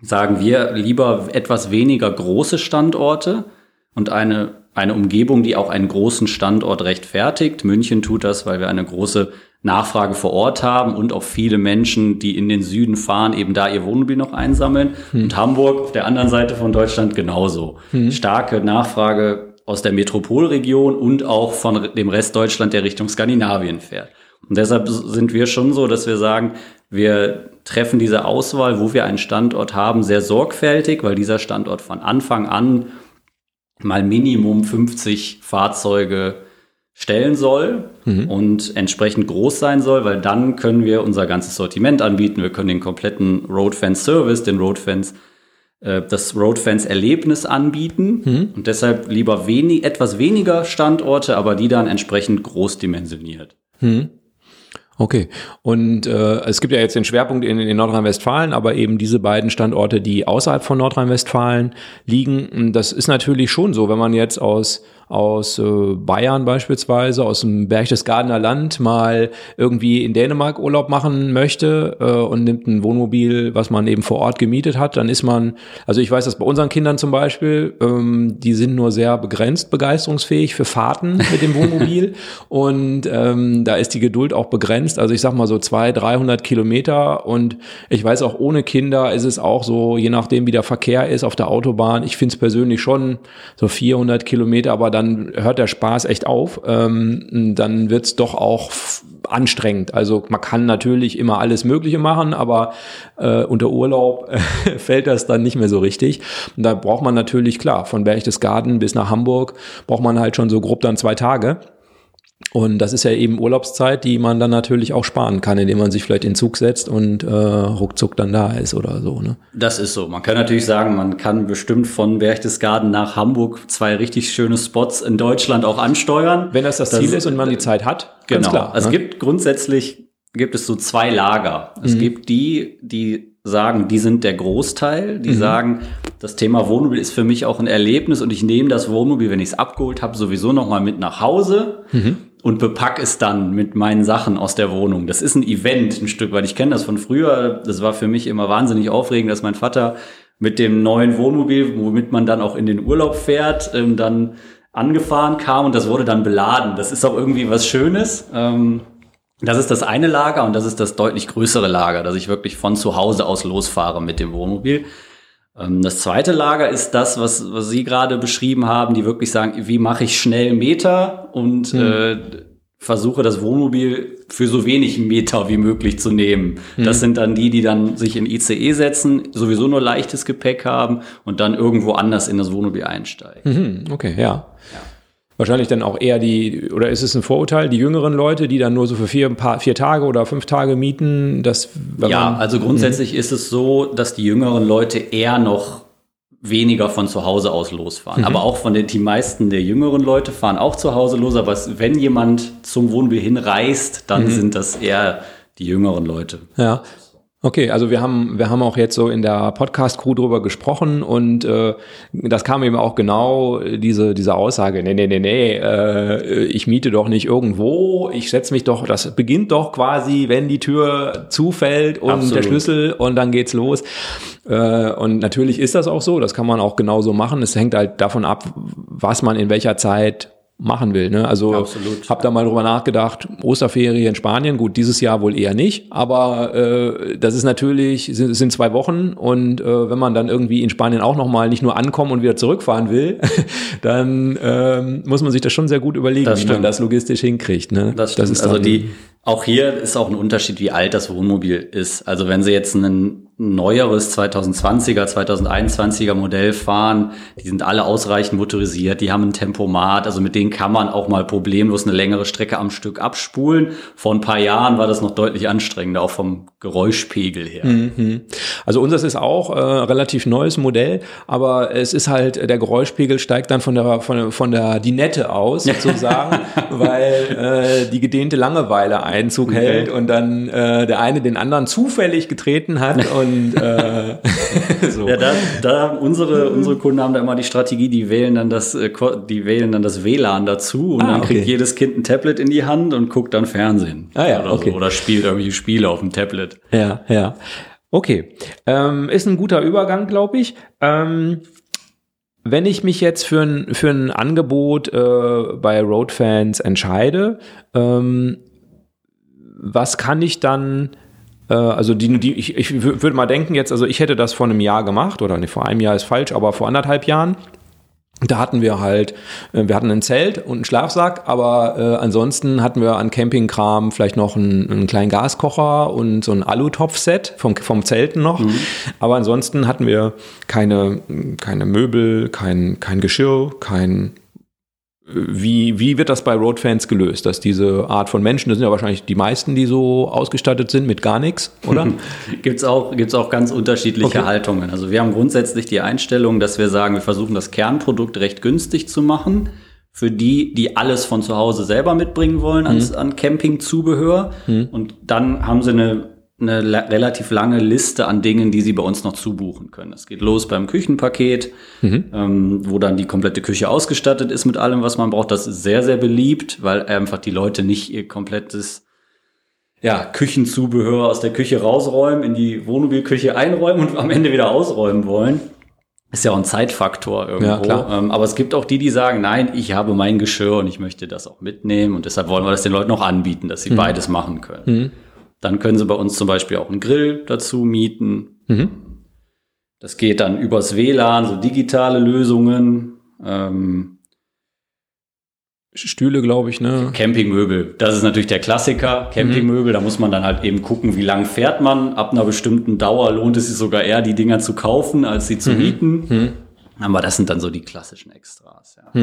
sagen wir lieber etwas weniger große Standorte und eine, eine Umgebung, die auch einen großen Standort rechtfertigt. München tut das, weil wir eine große Nachfrage vor Ort haben und auch viele Menschen, die in den Süden fahren, eben da ihr Wohnmobil noch einsammeln. Hm. Und Hamburg auf der anderen Seite von Deutschland genauso. Hm. Starke Nachfrage aus der Metropolregion und auch von dem Rest Deutschland, der Richtung Skandinavien fährt. Und deshalb sind wir schon so, dass wir sagen, wir treffen diese Auswahl, wo wir einen Standort haben, sehr sorgfältig, weil dieser Standort von Anfang an mal Minimum 50 Fahrzeuge stellen soll mhm. und entsprechend groß sein soll, weil dann können wir unser ganzes Sortiment anbieten. Wir können den kompletten Roadfence Service, den Roadfence äh, das Roadfence Erlebnis anbieten mhm. und deshalb lieber wenig, etwas weniger Standorte, aber die dann entsprechend groß dimensioniert. Mhm. Okay. Und äh, es gibt ja jetzt den Schwerpunkt in, in Nordrhein-Westfalen, aber eben diese beiden Standorte, die außerhalb von Nordrhein-Westfalen liegen, das ist natürlich schon so, wenn man jetzt aus aus äh, Bayern beispielsweise, aus dem Berchtesgadener Land mal irgendwie in Dänemark Urlaub machen möchte äh, und nimmt ein Wohnmobil, was man eben vor Ort gemietet hat, dann ist man, also ich weiß das bei unseren Kindern zum Beispiel, ähm, die sind nur sehr begrenzt begeisterungsfähig für Fahrten mit dem Wohnmobil. Und ähm, da ist die Geduld auch begrenzt. Also ich sag mal so zwei, 300 Kilometer. Und ich weiß auch ohne Kinder ist es auch so, je nachdem wie der Verkehr ist auf der Autobahn, ich finde es persönlich schon so 400 Kilometer, aber dann dann hört der Spaß echt auf. Ähm, dann wird es doch auch anstrengend. Also man kann natürlich immer alles Mögliche machen, aber äh, unter Urlaub äh, fällt das dann nicht mehr so richtig. Und da braucht man natürlich, klar, von Berchtesgaden bis nach Hamburg braucht man halt schon so grob dann zwei Tage. Und das ist ja eben Urlaubszeit, die man dann natürlich auch sparen kann, indem man sich vielleicht in den Zug setzt und äh, ruckzuck dann da ist oder so. Ne? Das ist so. Man kann natürlich sagen, man kann bestimmt von Berchtesgaden nach Hamburg zwei richtig schöne Spots in Deutschland auch ansteuern. Wenn das das, das Ziel ist und man die Zeit hat. Genau. Klar, also ne? es gibt grundsätzlich gibt es so zwei Lager. Es mhm. gibt die, die sagen, die sind der Großteil, die mhm. sagen, das Thema Wohnmobil ist für mich auch ein Erlebnis und ich nehme das Wohnmobil, wenn ich es abgeholt habe, sowieso noch mal mit nach Hause. Mhm und bepack es dann mit meinen Sachen aus der Wohnung. Das ist ein Event ein Stück, weil ich kenne das von früher. Das war für mich immer wahnsinnig aufregend, dass mein Vater mit dem neuen Wohnmobil, womit man dann auch in den Urlaub fährt, ähm, dann angefahren kam und das wurde dann beladen. Das ist auch irgendwie was Schönes. Ähm, das ist das eine Lager und das ist das deutlich größere Lager, dass ich wirklich von zu Hause aus losfahre mit dem Wohnmobil. Ähm, das zweite Lager ist das, was, was Sie gerade beschrieben haben, die wirklich sagen, wie mache ich schnell Meter und mhm. äh, versuche das Wohnmobil für so wenig Meter wie möglich zu nehmen. Mhm. Das sind dann die, die dann sich in ICE setzen, sowieso nur leichtes Gepäck haben und dann irgendwo anders in das Wohnmobil einsteigen. Mhm. Okay, ja. Wahrscheinlich dann auch eher die, oder ist es ein Vorurteil, die jüngeren Leute, die dann nur so für vier, paar, vier Tage oder fünf Tage mieten? Das, ja, also grundsätzlich ist es so, dass die jüngeren Leute eher noch weniger von zu Hause aus losfahren. Mhm. Aber auch von den, die meisten der jüngeren Leute fahren auch zu Hause los. Aber wenn jemand zum Wohnmobil hinreist, dann mhm. sind das eher die jüngeren Leute. Ja, Okay, also wir haben wir haben auch jetzt so in der Podcast Crew drüber gesprochen und äh, das kam eben auch genau diese diese Aussage, nee nee nee nee, äh, ich miete doch nicht irgendwo, ich setze mich doch, das beginnt doch quasi, wenn die Tür zufällt und Absolut. der Schlüssel und dann geht's los. Äh, und natürlich ist das auch so, das kann man auch genauso machen. Es hängt halt davon ab, was man in welcher Zeit machen will. Ne? Also Absolut. hab da mal drüber nachgedacht, Osterferien in Spanien, gut, dieses Jahr wohl eher nicht, aber äh, das ist natürlich, sind, sind zwei Wochen und äh, wenn man dann irgendwie in Spanien auch nochmal nicht nur ankommen und wieder zurückfahren will, dann ähm, muss man sich das schon sehr gut überlegen, wie man das logistisch hinkriegt. Ne? Das, stimmt. das ist also die, auch hier ist auch ein Unterschied, wie alt das Wohnmobil ist. Also wenn Sie jetzt einen neueres 2020er, 2021er Modell fahren. Die sind alle ausreichend motorisiert, die haben ein Tempomat, also mit denen kann man auch mal problemlos eine längere Strecke am Stück abspulen. Vor ein paar Jahren war das noch deutlich anstrengender, auch vom Geräuschpegel her. Mhm. Also unseres ist auch äh, relativ neues Modell, aber es ist halt, der Geräuschpegel steigt dann von der, von, der, von der Dinette aus sozusagen, weil äh, die gedehnte Langeweile Einzug okay. hält und dann äh, der eine den anderen zufällig getreten hat und äh, so. Ja, da, da unsere, unsere Kunden haben da immer die Strategie, die wählen dann das, äh, die wählen dann das WLAN dazu und ah, dann kriegt jedes Kind ein Tablet in die Hand und guckt dann Fernsehen. Ah, ja, oder, okay. so, oder spielt irgendwelche Spiele auf dem Tablet. Ja, ja. Okay. Ähm, ist ein guter Übergang, glaube ich. Ähm, wenn ich mich jetzt für ein, für ein Angebot äh, bei Roadfans entscheide, ähm, was kann ich dann äh, also die, die, ich, ich würde mal denken jetzt, also ich hätte das vor einem Jahr gemacht, oder nicht vor einem Jahr ist falsch, aber vor anderthalb Jahren. Da hatten wir halt, äh, wir hatten ein Zelt und einen Schlafsack, aber äh, ansonsten hatten wir an Campingkram vielleicht noch einen, einen kleinen Gaskocher und so ein Alutopf-Set vom, vom Zelten noch. Mhm. Aber ansonsten hatten wir keine, keine Möbel, kein, kein Geschirr, kein wie, wie wird das bei Roadfans gelöst, dass diese Art von Menschen, das sind ja wahrscheinlich die meisten, die so ausgestattet sind mit gar nichts, oder? gibt's auch, gibt's auch ganz unterschiedliche okay. Haltungen. Also wir haben grundsätzlich die Einstellung, dass wir sagen, wir versuchen das Kernprodukt recht günstig zu machen. Für die, die alles von zu Hause selber mitbringen wollen mhm. an, an Campingzubehör. Mhm. Und dann haben sie eine eine relativ lange Liste an Dingen, die Sie bei uns noch zubuchen können. Es geht los beim Küchenpaket, mhm. ähm, wo dann die komplette Küche ausgestattet ist mit allem, was man braucht. Das ist sehr, sehr beliebt, weil einfach die Leute nicht ihr komplettes ja, Küchenzubehör aus der Küche rausräumen, in die Wohnmobilküche einräumen und am Ende wieder ausräumen wollen. Ist ja auch ein Zeitfaktor irgendwo. Ja. Ähm, aber es gibt auch die, die sagen, nein, ich habe mein Geschirr und ich möchte das auch mitnehmen und deshalb wollen wir das den Leuten auch anbieten, dass sie mhm. beides machen können. Mhm. Dann können Sie bei uns zum Beispiel auch einen Grill dazu mieten. Mhm. Das geht dann übers WLAN, so digitale Lösungen. Ähm, Stühle, glaube ich, ne? Campingmöbel. Das ist natürlich der Klassiker. Campingmöbel, mhm. da muss man dann halt eben gucken, wie lang fährt man. Ab einer bestimmten Dauer lohnt es sich sogar eher, die Dinger zu kaufen, als sie zu mhm. mieten. Mhm. Aber das sind dann so die klassischen Extras. Ja.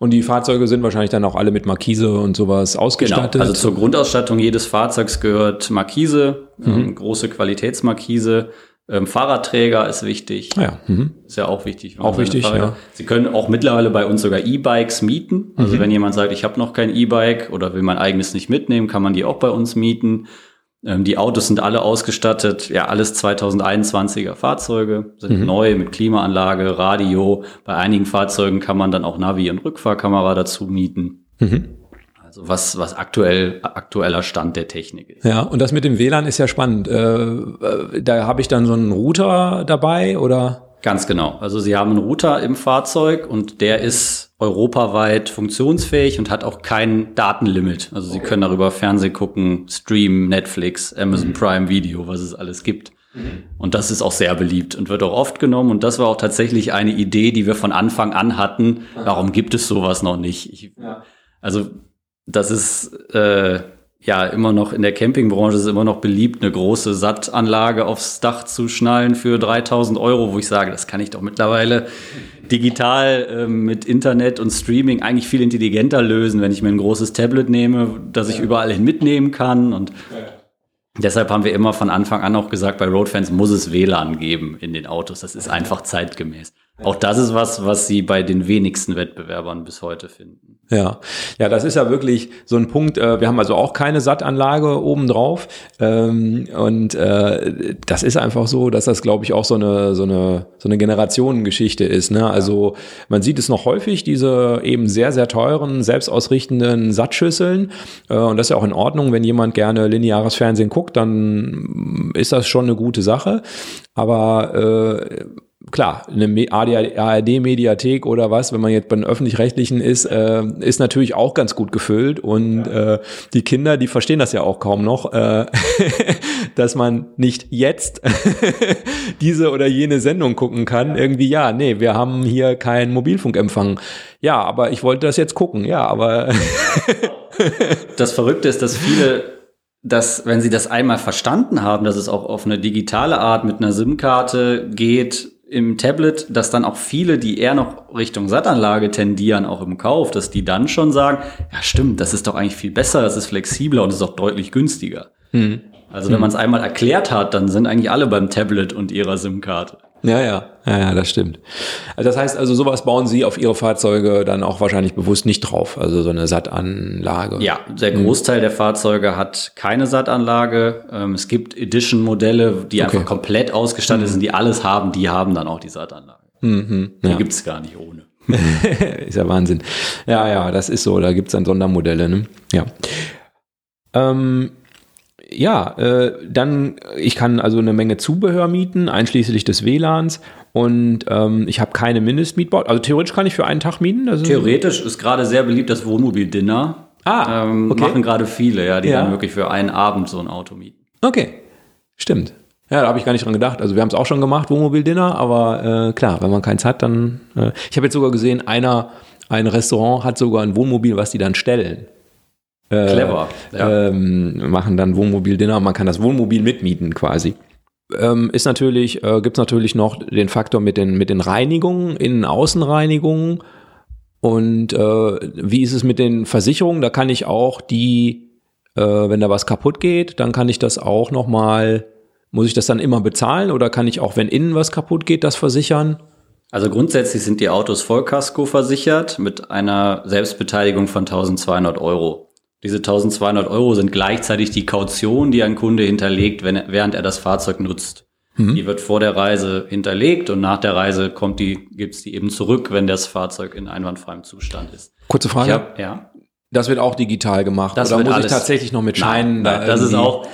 Und die Fahrzeuge sind wahrscheinlich dann auch alle mit Markise und sowas ausgestattet. Genau. Also zur Grundausstattung jedes Fahrzeugs gehört Markise, mhm. ähm, große Qualitätsmarkise. Ähm, Fahrradträger ist wichtig. Ja. Mhm. Ist ja auch wichtig. Auch wichtig, ja. Sie können auch mittlerweile bei uns sogar E-Bikes mieten. Also mhm. wenn jemand sagt, ich habe noch kein E-Bike oder will mein eigenes nicht mitnehmen, kann man die auch bei uns mieten. Ähm, die Autos sind alle ausgestattet, ja, alles 2021er Fahrzeuge, sind mhm. neu mit Klimaanlage, Radio. Bei einigen Fahrzeugen kann man dann auch Navi- und Rückfahrkamera dazu mieten. Mhm. Also was, was aktuell, aktueller Stand der Technik ist. Ja, und das mit dem WLAN ist ja spannend. Äh, äh, da habe ich dann so einen Router dabei oder? Ganz genau. Also Sie haben einen Router im Fahrzeug und der ist europaweit funktionsfähig und hat auch kein Datenlimit. Also Sie können darüber Fernsehen gucken, streamen, Netflix, Amazon mhm. Prime Video, was es alles gibt. Mhm. Und das ist auch sehr beliebt und wird auch oft genommen. Und das war auch tatsächlich eine Idee, die wir von Anfang an hatten. Warum gibt es sowas noch nicht? Ich, also das ist äh, ja immer noch in der Campingbranche ist immer noch beliebt, eine große Sattanlage aufs Dach zu schnallen für 3000 Euro, wo ich sage, das kann ich doch mittlerweile digital äh, mit Internet und Streaming eigentlich viel intelligenter lösen, wenn ich mir ein großes Tablet nehme, das ich überall hin mitnehmen kann und Deshalb haben wir immer von Anfang an auch gesagt, bei Roadfans muss es WLAN geben in den Autos. Das ist einfach zeitgemäß. Auch das ist was, was sie bei den wenigsten Wettbewerbern bis heute finden. Ja, ja, das ist ja wirklich so ein Punkt. Äh, wir haben also auch keine Sattanlage oben drauf ähm, und äh, das ist einfach so, dass das, glaube ich, auch so eine so eine so eine Generationengeschichte ist. Ne? Also man sieht es noch häufig diese eben sehr sehr teuren selbstausrichtenden Sattschüsseln äh, und das ist ja auch in Ordnung, wenn jemand gerne lineares Fernsehen guckt, dann ist das schon eine gute Sache. Aber äh, klar, eine ARD-Mediathek oder was, wenn man jetzt bei den Öffentlich-Rechtlichen ist, äh, ist natürlich auch ganz gut gefüllt und ja. äh, die Kinder, die verstehen das ja auch kaum noch, äh, dass man nicht jetzt diese oder jene Sendung gucken kann. Irgendwie, ja, nee, wir haben hier keinen Mobilfunkempfang. Ja, aber ich wollte das jetzt gucken, ja, aber das Verrückte ist, dass viele dass wenn sie das einmal verstanden haben, dass es auch auf eine digitale Art mit einer SIM-Karte geht, im Tablet, dass dann auch viele, die eher noch Richtung Sattanlage tendieren, auch im Kauf, dass die dann schon sagen, ja stimmt, das ist doch eigentlich viel besser, das ist flexibler und ist auch deutlich günstiger. Hm. Also wenn hm. man es einmal erklärt hat, dann sind eigentlich alle beim Tablet und ihrer SIM-Karte. Ja, ja, ja, ja, das stimmt. Also das heißt also, sowas bauen Sie auf Ihre Fahrzeuge dann auch wahrscheinlich bewusst nicht drauf, also so eine Sattanlage. Ja, der hm. Großteil mhm. der Fahrzeuge hat keine Sattanlage. Ähm, es gibt Edition-Modelle, die okay. einfach komplett ausgestattet mhm. sind, die alles haben, die haben dann auch die Sattanlage. Mhm, ja. Die gibt's gar nicht ohne. ist ja Wahnsinn. Ja, ja, das ist so, da gibt's dann Sondermodelle, ne? Ja. Ähm, ja, äh, dann, ich kann also eine Menge Zubehör mieten, einschließlich des WLANs. Und ähm, ich habe keine Mindestmietbau. Also theoretisch kann ich für einen Tag mieten. Also theoretisch ist gerade sehr beliebt das Wohnmobil-Dinner. Ah, ähm, okay. Machen gerade viele, ja, die ja. dann wirklich für einen Abend so ein Auto mieten. Okay, stimmt. Ja, da habe ich gar nicht dran gedacht. Also wir haben es auch schon gemacht, Wohnmobil-Dinner, aber äh, klar, wenn man keins hat, dann. Äh, ich habe jetzt sogar gesehen, einer, ein Restaurant hat sogar ein Wohnmobil, was die dann stellen. Äh, Clever. Ja. Ähm, machen dann Wohnmobil-Dinner. Man kann das Wohnmobil mitmieten quasi. Ähm, ist natürlich, äh, gibt es natürlich noch den Faktor mit den, mit den Reinigungen, Innen-Außenreinigungen. Und äh, wie ist es mit den Versicherungen? Da kann ich auch die, äh, wenn da was kaputt geht, dann kann ich das auch nochmal, muss ich das dann immer bezahlen oder kann ich auch, wenn innen was kaputt geht, das versichern? Also grundsätzlich sind die Autos Vollkasko versichert mit einer Selbstbeteiligung von 1200 Euro. Diese 1200 Euro sind gleichzeitig die Kaution, die ein Kunde hinterlegt, wenn, während er das Fahrzeug nutzt. Mhm. Die wird vor der Reise hinterlegt und nach der Reise kommt die, gibt's die eben zurück, wenn das Fahrzeug in einwandfreiem Zustand ist. Kurze Frage. Hab, ja. Das wird auch digital gemacht. Das oder muss ich tatsächlich noch mit Scheinen? Nein, nein, da das ist auch,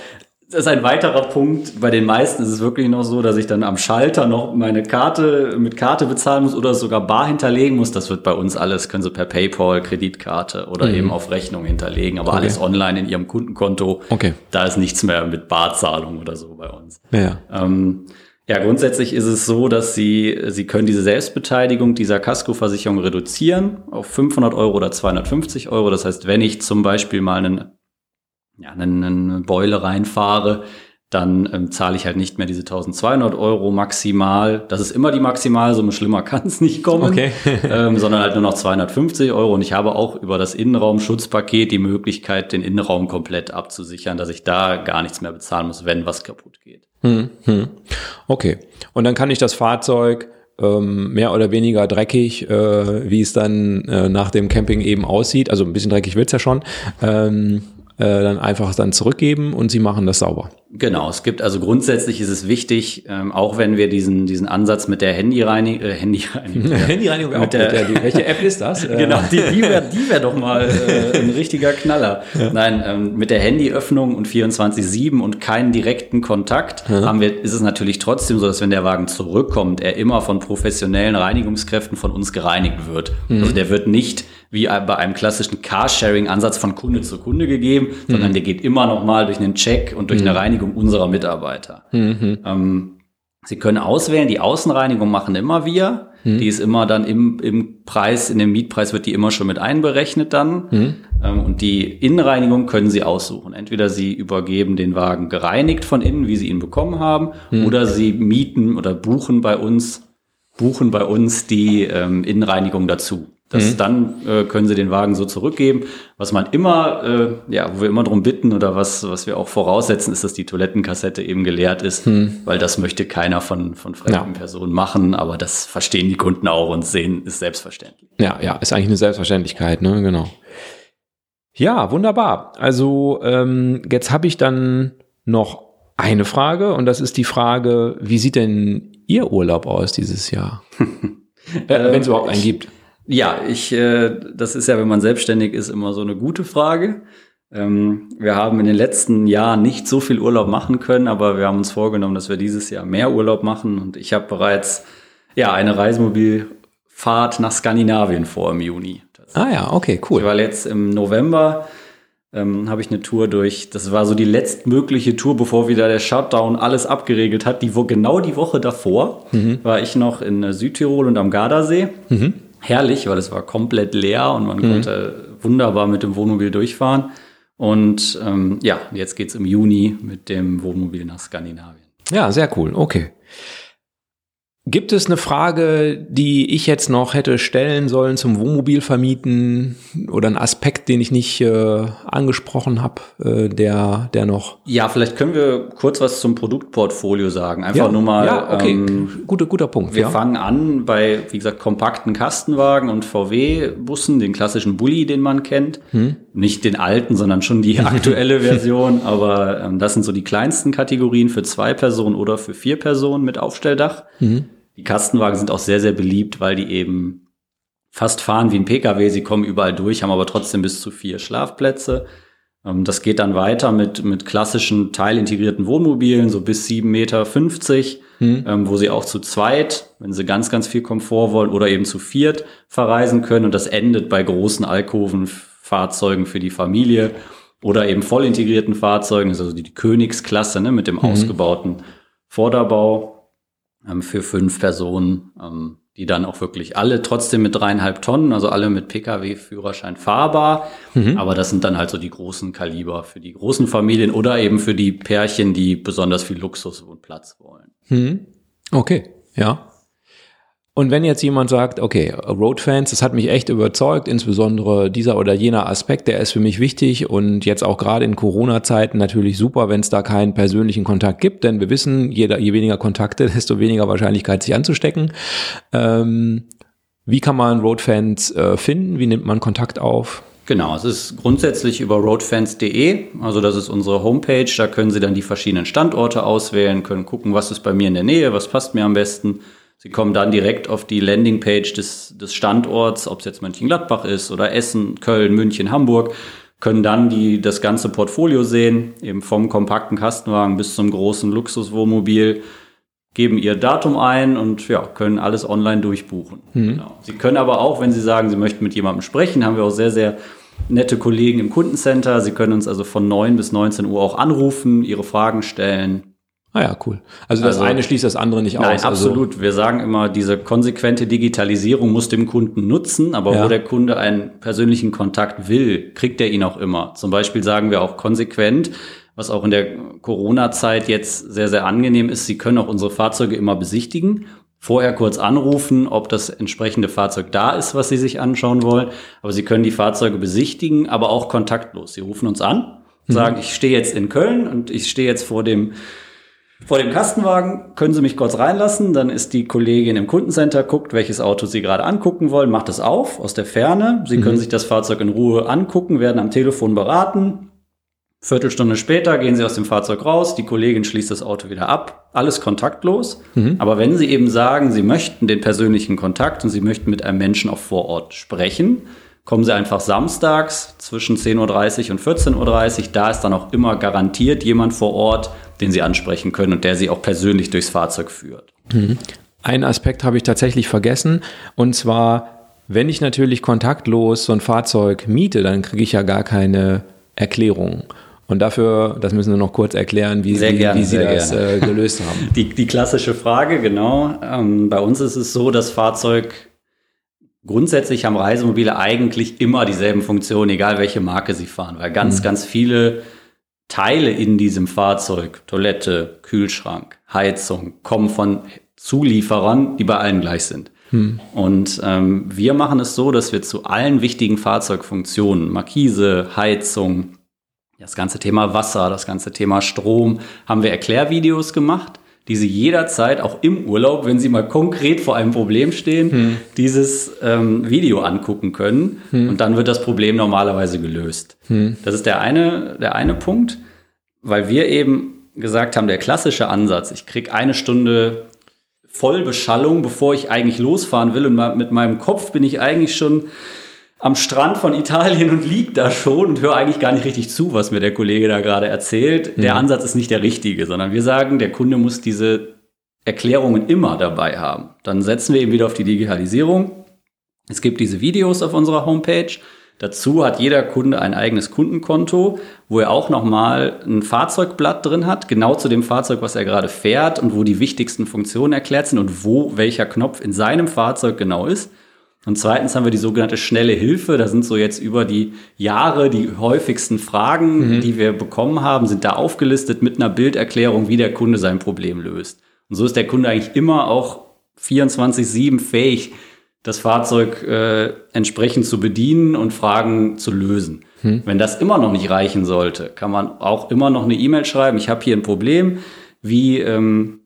das ist ein weiterer Punkt. Bei den meisten ist es wirklich noch so, dass ich dann am Schalter noch meine Karte mit Karte bezahlen muss oder sogar bar hinterlegen muss. Das wird bei uns alles, können Sie per PayPal, Kreditkarte oder mhm. eben auf Rechnung hinterlegen, aber okay. alles online in Ihrem Kundenkonto. Okay. Da ist nichts mehr mit Barzahlung oder so bei uns. Ja. Ähm, ja, grundsätzlich ist es so, dass Sie, Sie können diese Selbstbeteiligung dieser Kaskoversicherung reduzieren auf 500 Euro oder 250 Euro. Das heißt, wenn ich zum Beispiel mal einen ja, eine, eine Beule reinfahre, dann ähm, zahle ich halt nicht mehr diese 1200 Euro maximal. Das ist immer die Maximalsumme, schlimmer kann es nicht kommen, Okay. ähm, sondern halt nur noch 250 Euro. Und ich habe auch über das Innenraumschutzpaket die Möglichkeit, den Innenraum komplett abzusichern, dass ich da gar nichts mehr bezahlen muss, wenn was kaputt geht. Hm, hm. Okay. Und dann kann ich das Fahrzeug ähm, mehr oder weniger dreckig, äh, wie es dann äh, nach dem Camping eben aussieht, also ein bisschen dreckig wird's ja schon, ähm, äh, dann einfach dann zurückgeben und sie machen das sauber. Genau, es gibt also grundsätzlich ist es wichtig, ähm, auch wenn wir diesen, diesen Ansatz mit der Handyreinigung, äh, Handyreinigung, Handyreinigung wäre auch ja, die, welche App ist das? Äh, Genau, die, die wäre die wär doch mal äh, ein richtiger Knaller. Nein, ähm, mit der Handyöffnung und 24-7 und keinen direkten Kontakt haben wir, ist es natürlich trotzdem so, dass wenn der Wagen zurückkommt, er immer von professionellen Reinigungskräften von uns gereinigt wird. Also der wird nicht wie bei einem klassischen Carsharing-Ansatz von Kunde zu Kunde gegeben, sondern der geht immer noch mal durch einen Check und durch eine Reinigung unserer Mitarbeiter. Ähm, Sie können auswählen, die Außenreinigung machen immer wir. Die ist immer dann im, im Preis, in dem Mietpreis wird die immer schon mit einberechnet dann. Ähm, und die Innenreinigung können Sie aussuchen. Entweder Sie übergeben den Wagen gereinigt von innen, wie Sie ihn bekommen haben, oder Sie mieten oder buchen bei uns, buchen bei uns die ähm, Innenreinigung dazu. Das, Dann äh, können Sie den Wagen so zurückgeben. Was man immer, äh, ja, wo wir immer drum bitten oder was, was wir auch voraussetzen, ist, dass die Toilettenkassette eben geleert ist, weil das möchte keiner von, von fremden Ja. Personen machen, aber das verstehen die Kunden auch und sehen, ist selbstverständlich. Ja, ja, ist eigentlich eine Selbstverständlichkeit, ne? Genau. Ja, wunderbar. Also ähm, jetzt habe ich dann noch eine Frage und das ist die Frage, wie sieht denn Ihr Urlaub aus dieses Jahr? äh, Wenn es überhaupt einen gibt. Ja, ich, äh, das ist ja, wenn man selbstständig ist, immer so eine gute Frage. Ähm, wir haben in den letzten Jahren nicht so viel Urlaub machen können, aber wir haben uns vorgenommen, dass wir dieses Jahr mehr Urlaub machen. Und ich habe bereits ja eine Reisemobilfahrt nach Skandinavien vor im Juni. Ah ja, okay, Ich cool. war jetzt im November, ähm, habe ich eine Tour durch, das war so die letztmögliche Tour, bevor wieder der Shutdown alles abgeregelt hat. Die, wo, genau die Woche davor war ich noch in äh, Südtirol und am Gardasee. Herrlich, weil es war komplett leer und man konnte wunderbar mit dem Wohnmobil durchfahren. Und ähm, ja, jetzt geht's im Juni mit dem Wohnmobil nach Skandinavien. Ja, sehr cool. Okay. Gibt es eine Frage, die ich jetzt noch hätte stellen sollen zum Wohnmobil vermieten oder einen Aspekt, den ich nicht äh, angesprochen habe, äh, der, der noch Ja, vielleicht können wir kurz was zum Produktportfolio sagen. Einfach ja, nur mal. ja, okay, ähm, guter, guter Punkt. Wir ja. fangen an bei, wie gesagt, kompakten Kastenwagen und VW-Bussen, den klassischen Bulli, den man kennt. Hm. Nicht den alten, sondern schon die aktuelle Version. Aber ähm, das sind so die kleinsten Kategorien für zwei Personen oder für vier Personen mit Aufstelldach. Hm. Die Kastenwagen sind auch sehr, sehr beliebt, weil die eben fast fahren wie ein Pkw. Sie kommen überall durch, haben aber trotzdem bis zu vier Schlafplätze. Ähm, Das geht dann weiter mit, mit klassischen teilintegrierten Wohnmobilen, so bis 7,50 Meter, ähm, wo sie auch zu zweit, wenn sie ganz, ganz viel Komfort wollen, oder eben zu viert verreisen können. Und das endet bei großen Alkoven-Fahrzeugen für die Familie oder eben voll integrierten Fahrzeugen, also die, Königsklasse ne, mit dem ausgebauten Vorderbau ähm, für fünf Personen, ähm, die dann auch wirklich alle trotzdem mit dreieinhalb Tonnen, also alle mit Pkw-Führerschein fahrbar. Aber das sind dann halt so die großen Kaliber für die großen Familien oder eben für die Pärchen, die besonders viel Luxus und Platz wollen. Hm. Okay, ja. Und wenn jetzt jemand sagt, okay, Roadfans, das hat mich echt überzeugt, insbesondere dieser oder jener Aspekt, der ist für mich wichtig und jetzt auch gerade in Corona-Zeiten natürlich super, wenn es da keinen persönlichen Kontakt gibt, denn wir wissen, jeder, je weniger Kontakte, desto weniger Wahrscheinlichkeit, sich anzustecken. Ähm, wie kann man Roadfans äh, finden? Wie nimmt man Kontakt auf? Genau, es ist grundsätzlich über roadfans.de, also das ist unsere Homepage, da können Sie dann die verschiedenen Standorte auswählen, können gucken, was ist bei mir in der Nähe, was passt mir am besten. Sie kommen dann direkt auf die Landingpage des, des Standorts, ob es jetzt Mönchengladbach ist oder Essen, Köln, München, Hamburg, können dann die, das ganze Portfolio sehen, eben vom kompakten Kastenwagen bis zum großen Luxuswohnmobil, geben ihr Datum ein und ja, können alles online durchbuchen. Genau. Sie können aber auch, wenn Sie sagen, Sie möchten mit jemandem sprechen, haben wir auch sehr, sehr nette Kollegen im Kundencenter. Sie können uns also von 9 bis 19 Uhr auch anrufen, Ihre Fragen stellen. Ah ja, cool. Also das Also- eine schließt das andere nicht Nein, aus. absolut. Wir sagen immer, diese konsequente Digitalisierung muss dem Kunden nutzen, aber Ja. wo der Kunde einen persönlichen Kontakt will, kriegt er ihn auch immer. Zum Beispiel sagen wir auch konsequent, was auch in der Corona-Zeit jetzt sehr, sehr angenehm ist, Sie können auch unsere Fahrzeuge immer besichtigen. Vorher kurz anrufen, ob das entsprechende Fahrzeug da ist, was Sie sich anschauen wollen. Aber Sie können die Fahrzeuge besichtigen, aber auch kontaktlos. Sie rufen uns an, sagen, ich stehe jetzt in Köln und ich stehe jetzt vor dem vor dem Kastenwagen können Sie mich kurz reinlassen, dann ist die Kollegin im Kundencenter, guckt, welches Auto Sie gerade angucken wollen, macht es auf aus der Ferne. Sie können sich das Fahrzeug in Ruhe angucken, werden am Telefon beraten. Viertelstunde später gehen Sie aus dem Fahrzeug raus, die Kollegin schließt das Auto wieder ab, alles kontaktlos. Aber wenn Sie eben sagen, Sie möchten den persönlichen Kontakt und Sie möchten mit einem Menschen auch vor Ort sprechen, kommen Sie einfach samstags zwischen 10.30 Uhr und 14.30 Uhr. Da ist dann auch immer garantiert jemand vor Ort, den Sie ansprechen können und der Sie auch persönlich durchs Fahrzeug führt. Einen Aspekt habe ich tatsächlich vergessen. Und zwar, wenn ich natürlich kontaktlos so ein Fahrzeug miete, dann kriege ich ja gar keine Erklärung. Und dafür, das müssen wir noch kurz erklären, wie, Sehr wie, gerne, wie Sie das äh, gelöst haben. Die, die klassische Frage, genau. Ähm, bei uns ist es so, das Fahrzeug grundsätzlich haben Reisemobile eigentlich immer dieselben Funktionen, egal welche Marke sie fahren, weil ganz, ganz viele Teile in diesem Fahrzeug, Toilette, Kühlschrank, Heizung, kommen von Zulieferern, die bei allen gleich sind. Und ähm, wir machen es so, dass wir zu allen wichtigen Fahrzeugfunktionen, Markise, Heizung, das ganze Thema Wasser, das ganze Thema Strom, haben wir Erklärvideos gemacht, die Sie jederzeit auch im Urlaub, wenn Sie mal konkret vor einem Problem stehen, dieses ähm, Video angucken können. Und dann wird das Problem normalerweise gelöst. Das ist der eine, der eine Punkt, weil wir eben gesagt haben, der klassische Ansatz, ich krieg eine Stunde Vollbeschallung, bevor ich eigentlich losfahren will. Und mit meinem Kopf bin ich eigentlich schon am Strand von Italien und lieg da schon und höre eigentlich gar nicht richtig zu, was mir der Kollege da gerade erzählt. Der Ansatz ist nicht der richtige, sondern wir sagen, der Kunde muss diese Erklärungen immer dabei haben. Dann setzen wir eben wieder auf die Digitalisierung. Es gibt diese Videos auf unserer Homepage. Dazu hat jeder Kunde ein eigenes Kundenkonto, wo er auch nochmal ein Fahrzeugblatt drin hat, genau zu dem Fahrzeug, was er gerade fährt und wo die wichtigsten Funktionen erklärt sind und wo welcher Knopf in seinem Fahrzeug genau ist. Und zweitens haben wir die sogenannte schnelle Hilfe. Da sind so jetzt über die Jahre die häufigsten Fragen, die wir bekommen haben, sind da aufgelistet mit einer Bilderklärung, wie der Kunde sein Problem löst. Und so ist der Kunde eigentlich immer auch 24-7 fähig, das Fahrzeug äh, entsprechend zu bedienen und Fragen zu lösen. Wenn das immer noch nicht reichen sollte, kann man auch immer noch eine E-Mail schreiben. Ich habe hier ein Problem. Wie ähm,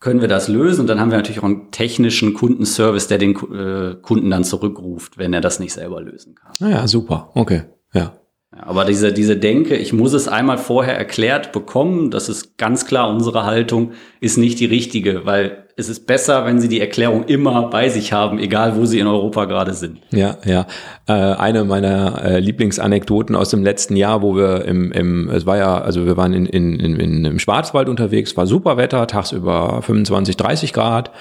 können wir das lösen? Und dann haben wir natürlich auch einen technischen Kundenservice, der den äh, Kunden dann zurückruft, wenn er das nicht selber lösen kann. Naja, super. Okay. Ja. Aber diese, diese Denke, ich muss es einmal vorher erklärt bekommen, das ist ganz klar unsere Haltung, ist nicht die richtige, weil es ist besser, wenn Sie die Erklärung immer bei sich haben, egal wo Sie in Europa gerade sind. Ja, ja. Äh, eine meiner äh, Lieblingsanekdoten aus dem letzten Jahr, wo wir im, im es war ja, also wir waren in, in, in, in, im Schwarzwald unterwegs, war super Wetter, tagsüber 25, 30 Grad.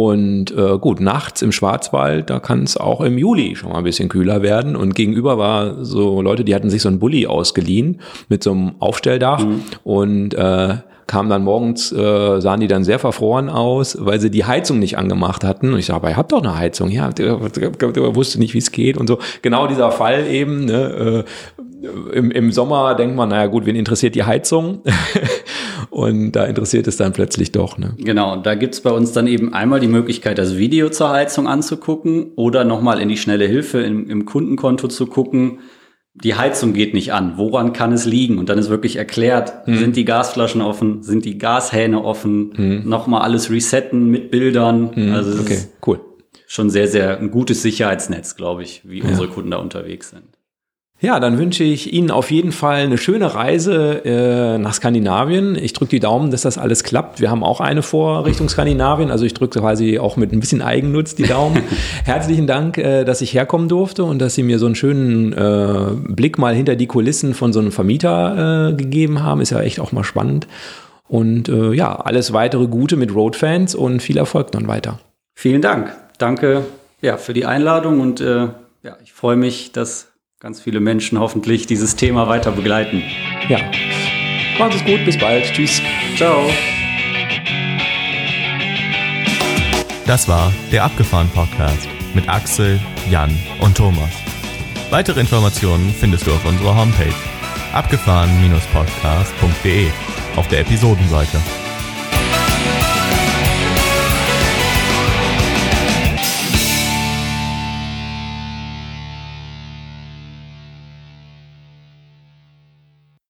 Und äh, gut, nachts im Schwarzwald, da kann es auch im Juli schon mal ein bisschen kühler werden. Und gegenüber war so Leute, die hatten sich so einen Bulli ausgeliehen mit so einem Aufstelldach und äh, kamen dann morgens, äh, sahen die dann sehr verfroren aus, weil sie die Heizung nicht angemacht hatten. Und ich sage, aber ihr habt doch eine Heizung. Ja, der wusste nicht, wie es geht und so. Genau dieser Fall eben. Ne, äh, im, Im Sommer denkt man, naja gut, wen interessiert die Heizung? und da interessiert es dann plötzlich doch. Ne? Genau, und da gibt's bei uns dann eben einmal die Möglichkeit, das Video zur Heizung anzugucken oder nochmal in die schnelle Hilfe im, im Kundenkonto zu gucken. Die Heizung geht nicht an. Woran kann es liegen? Und dann ist wirklich erklärt, sind die Gasflaschen offen, sind die Gashähne offen, nochmal alles resetten mit Bildern. Also es Okay, ist cool. schon sehr, sehr ein gutes Sicherheitsnetz, glaube ich, wie unsere Kunden da unterwegs sind. Ja, dann wünsche ich Ihnen auf jeden Fall eine schöne Reise äh, nach Skandinavien. Ich drücke die Daumen, dass das alles klappt. Wir haben auch eine vor Richtung Skandinavien. Also ich drücke quasi auch mit ein bisschen Eigennutz die Daumen. Herzlichen Dank, äh, dass ich herkommen durfte und dass Sie mir so einen schönen äh, Blick mal hinter die Kulissen von so einem Vermieter äh, gegeben haben. Ist ja echt auch mal spannend. Und äh, ja, alles weitere Gute mit Roadfans und viel Erfolg dann weiter. Vielen Dank. Danke ja, für die Einladung und äh, ja, ich freue mich, dass ganz viele Menschen hoffentlich dieses Thema weiter begleiten. Ja, Macht es gut, bis bald. Tschüss. Ciao. Das war der Abgefahren Podcast mit Axel, Jan und Thomas. Weitere Informationen findest du auf unserer Homepage abgefahren-podcast.de auf der Episodenseite.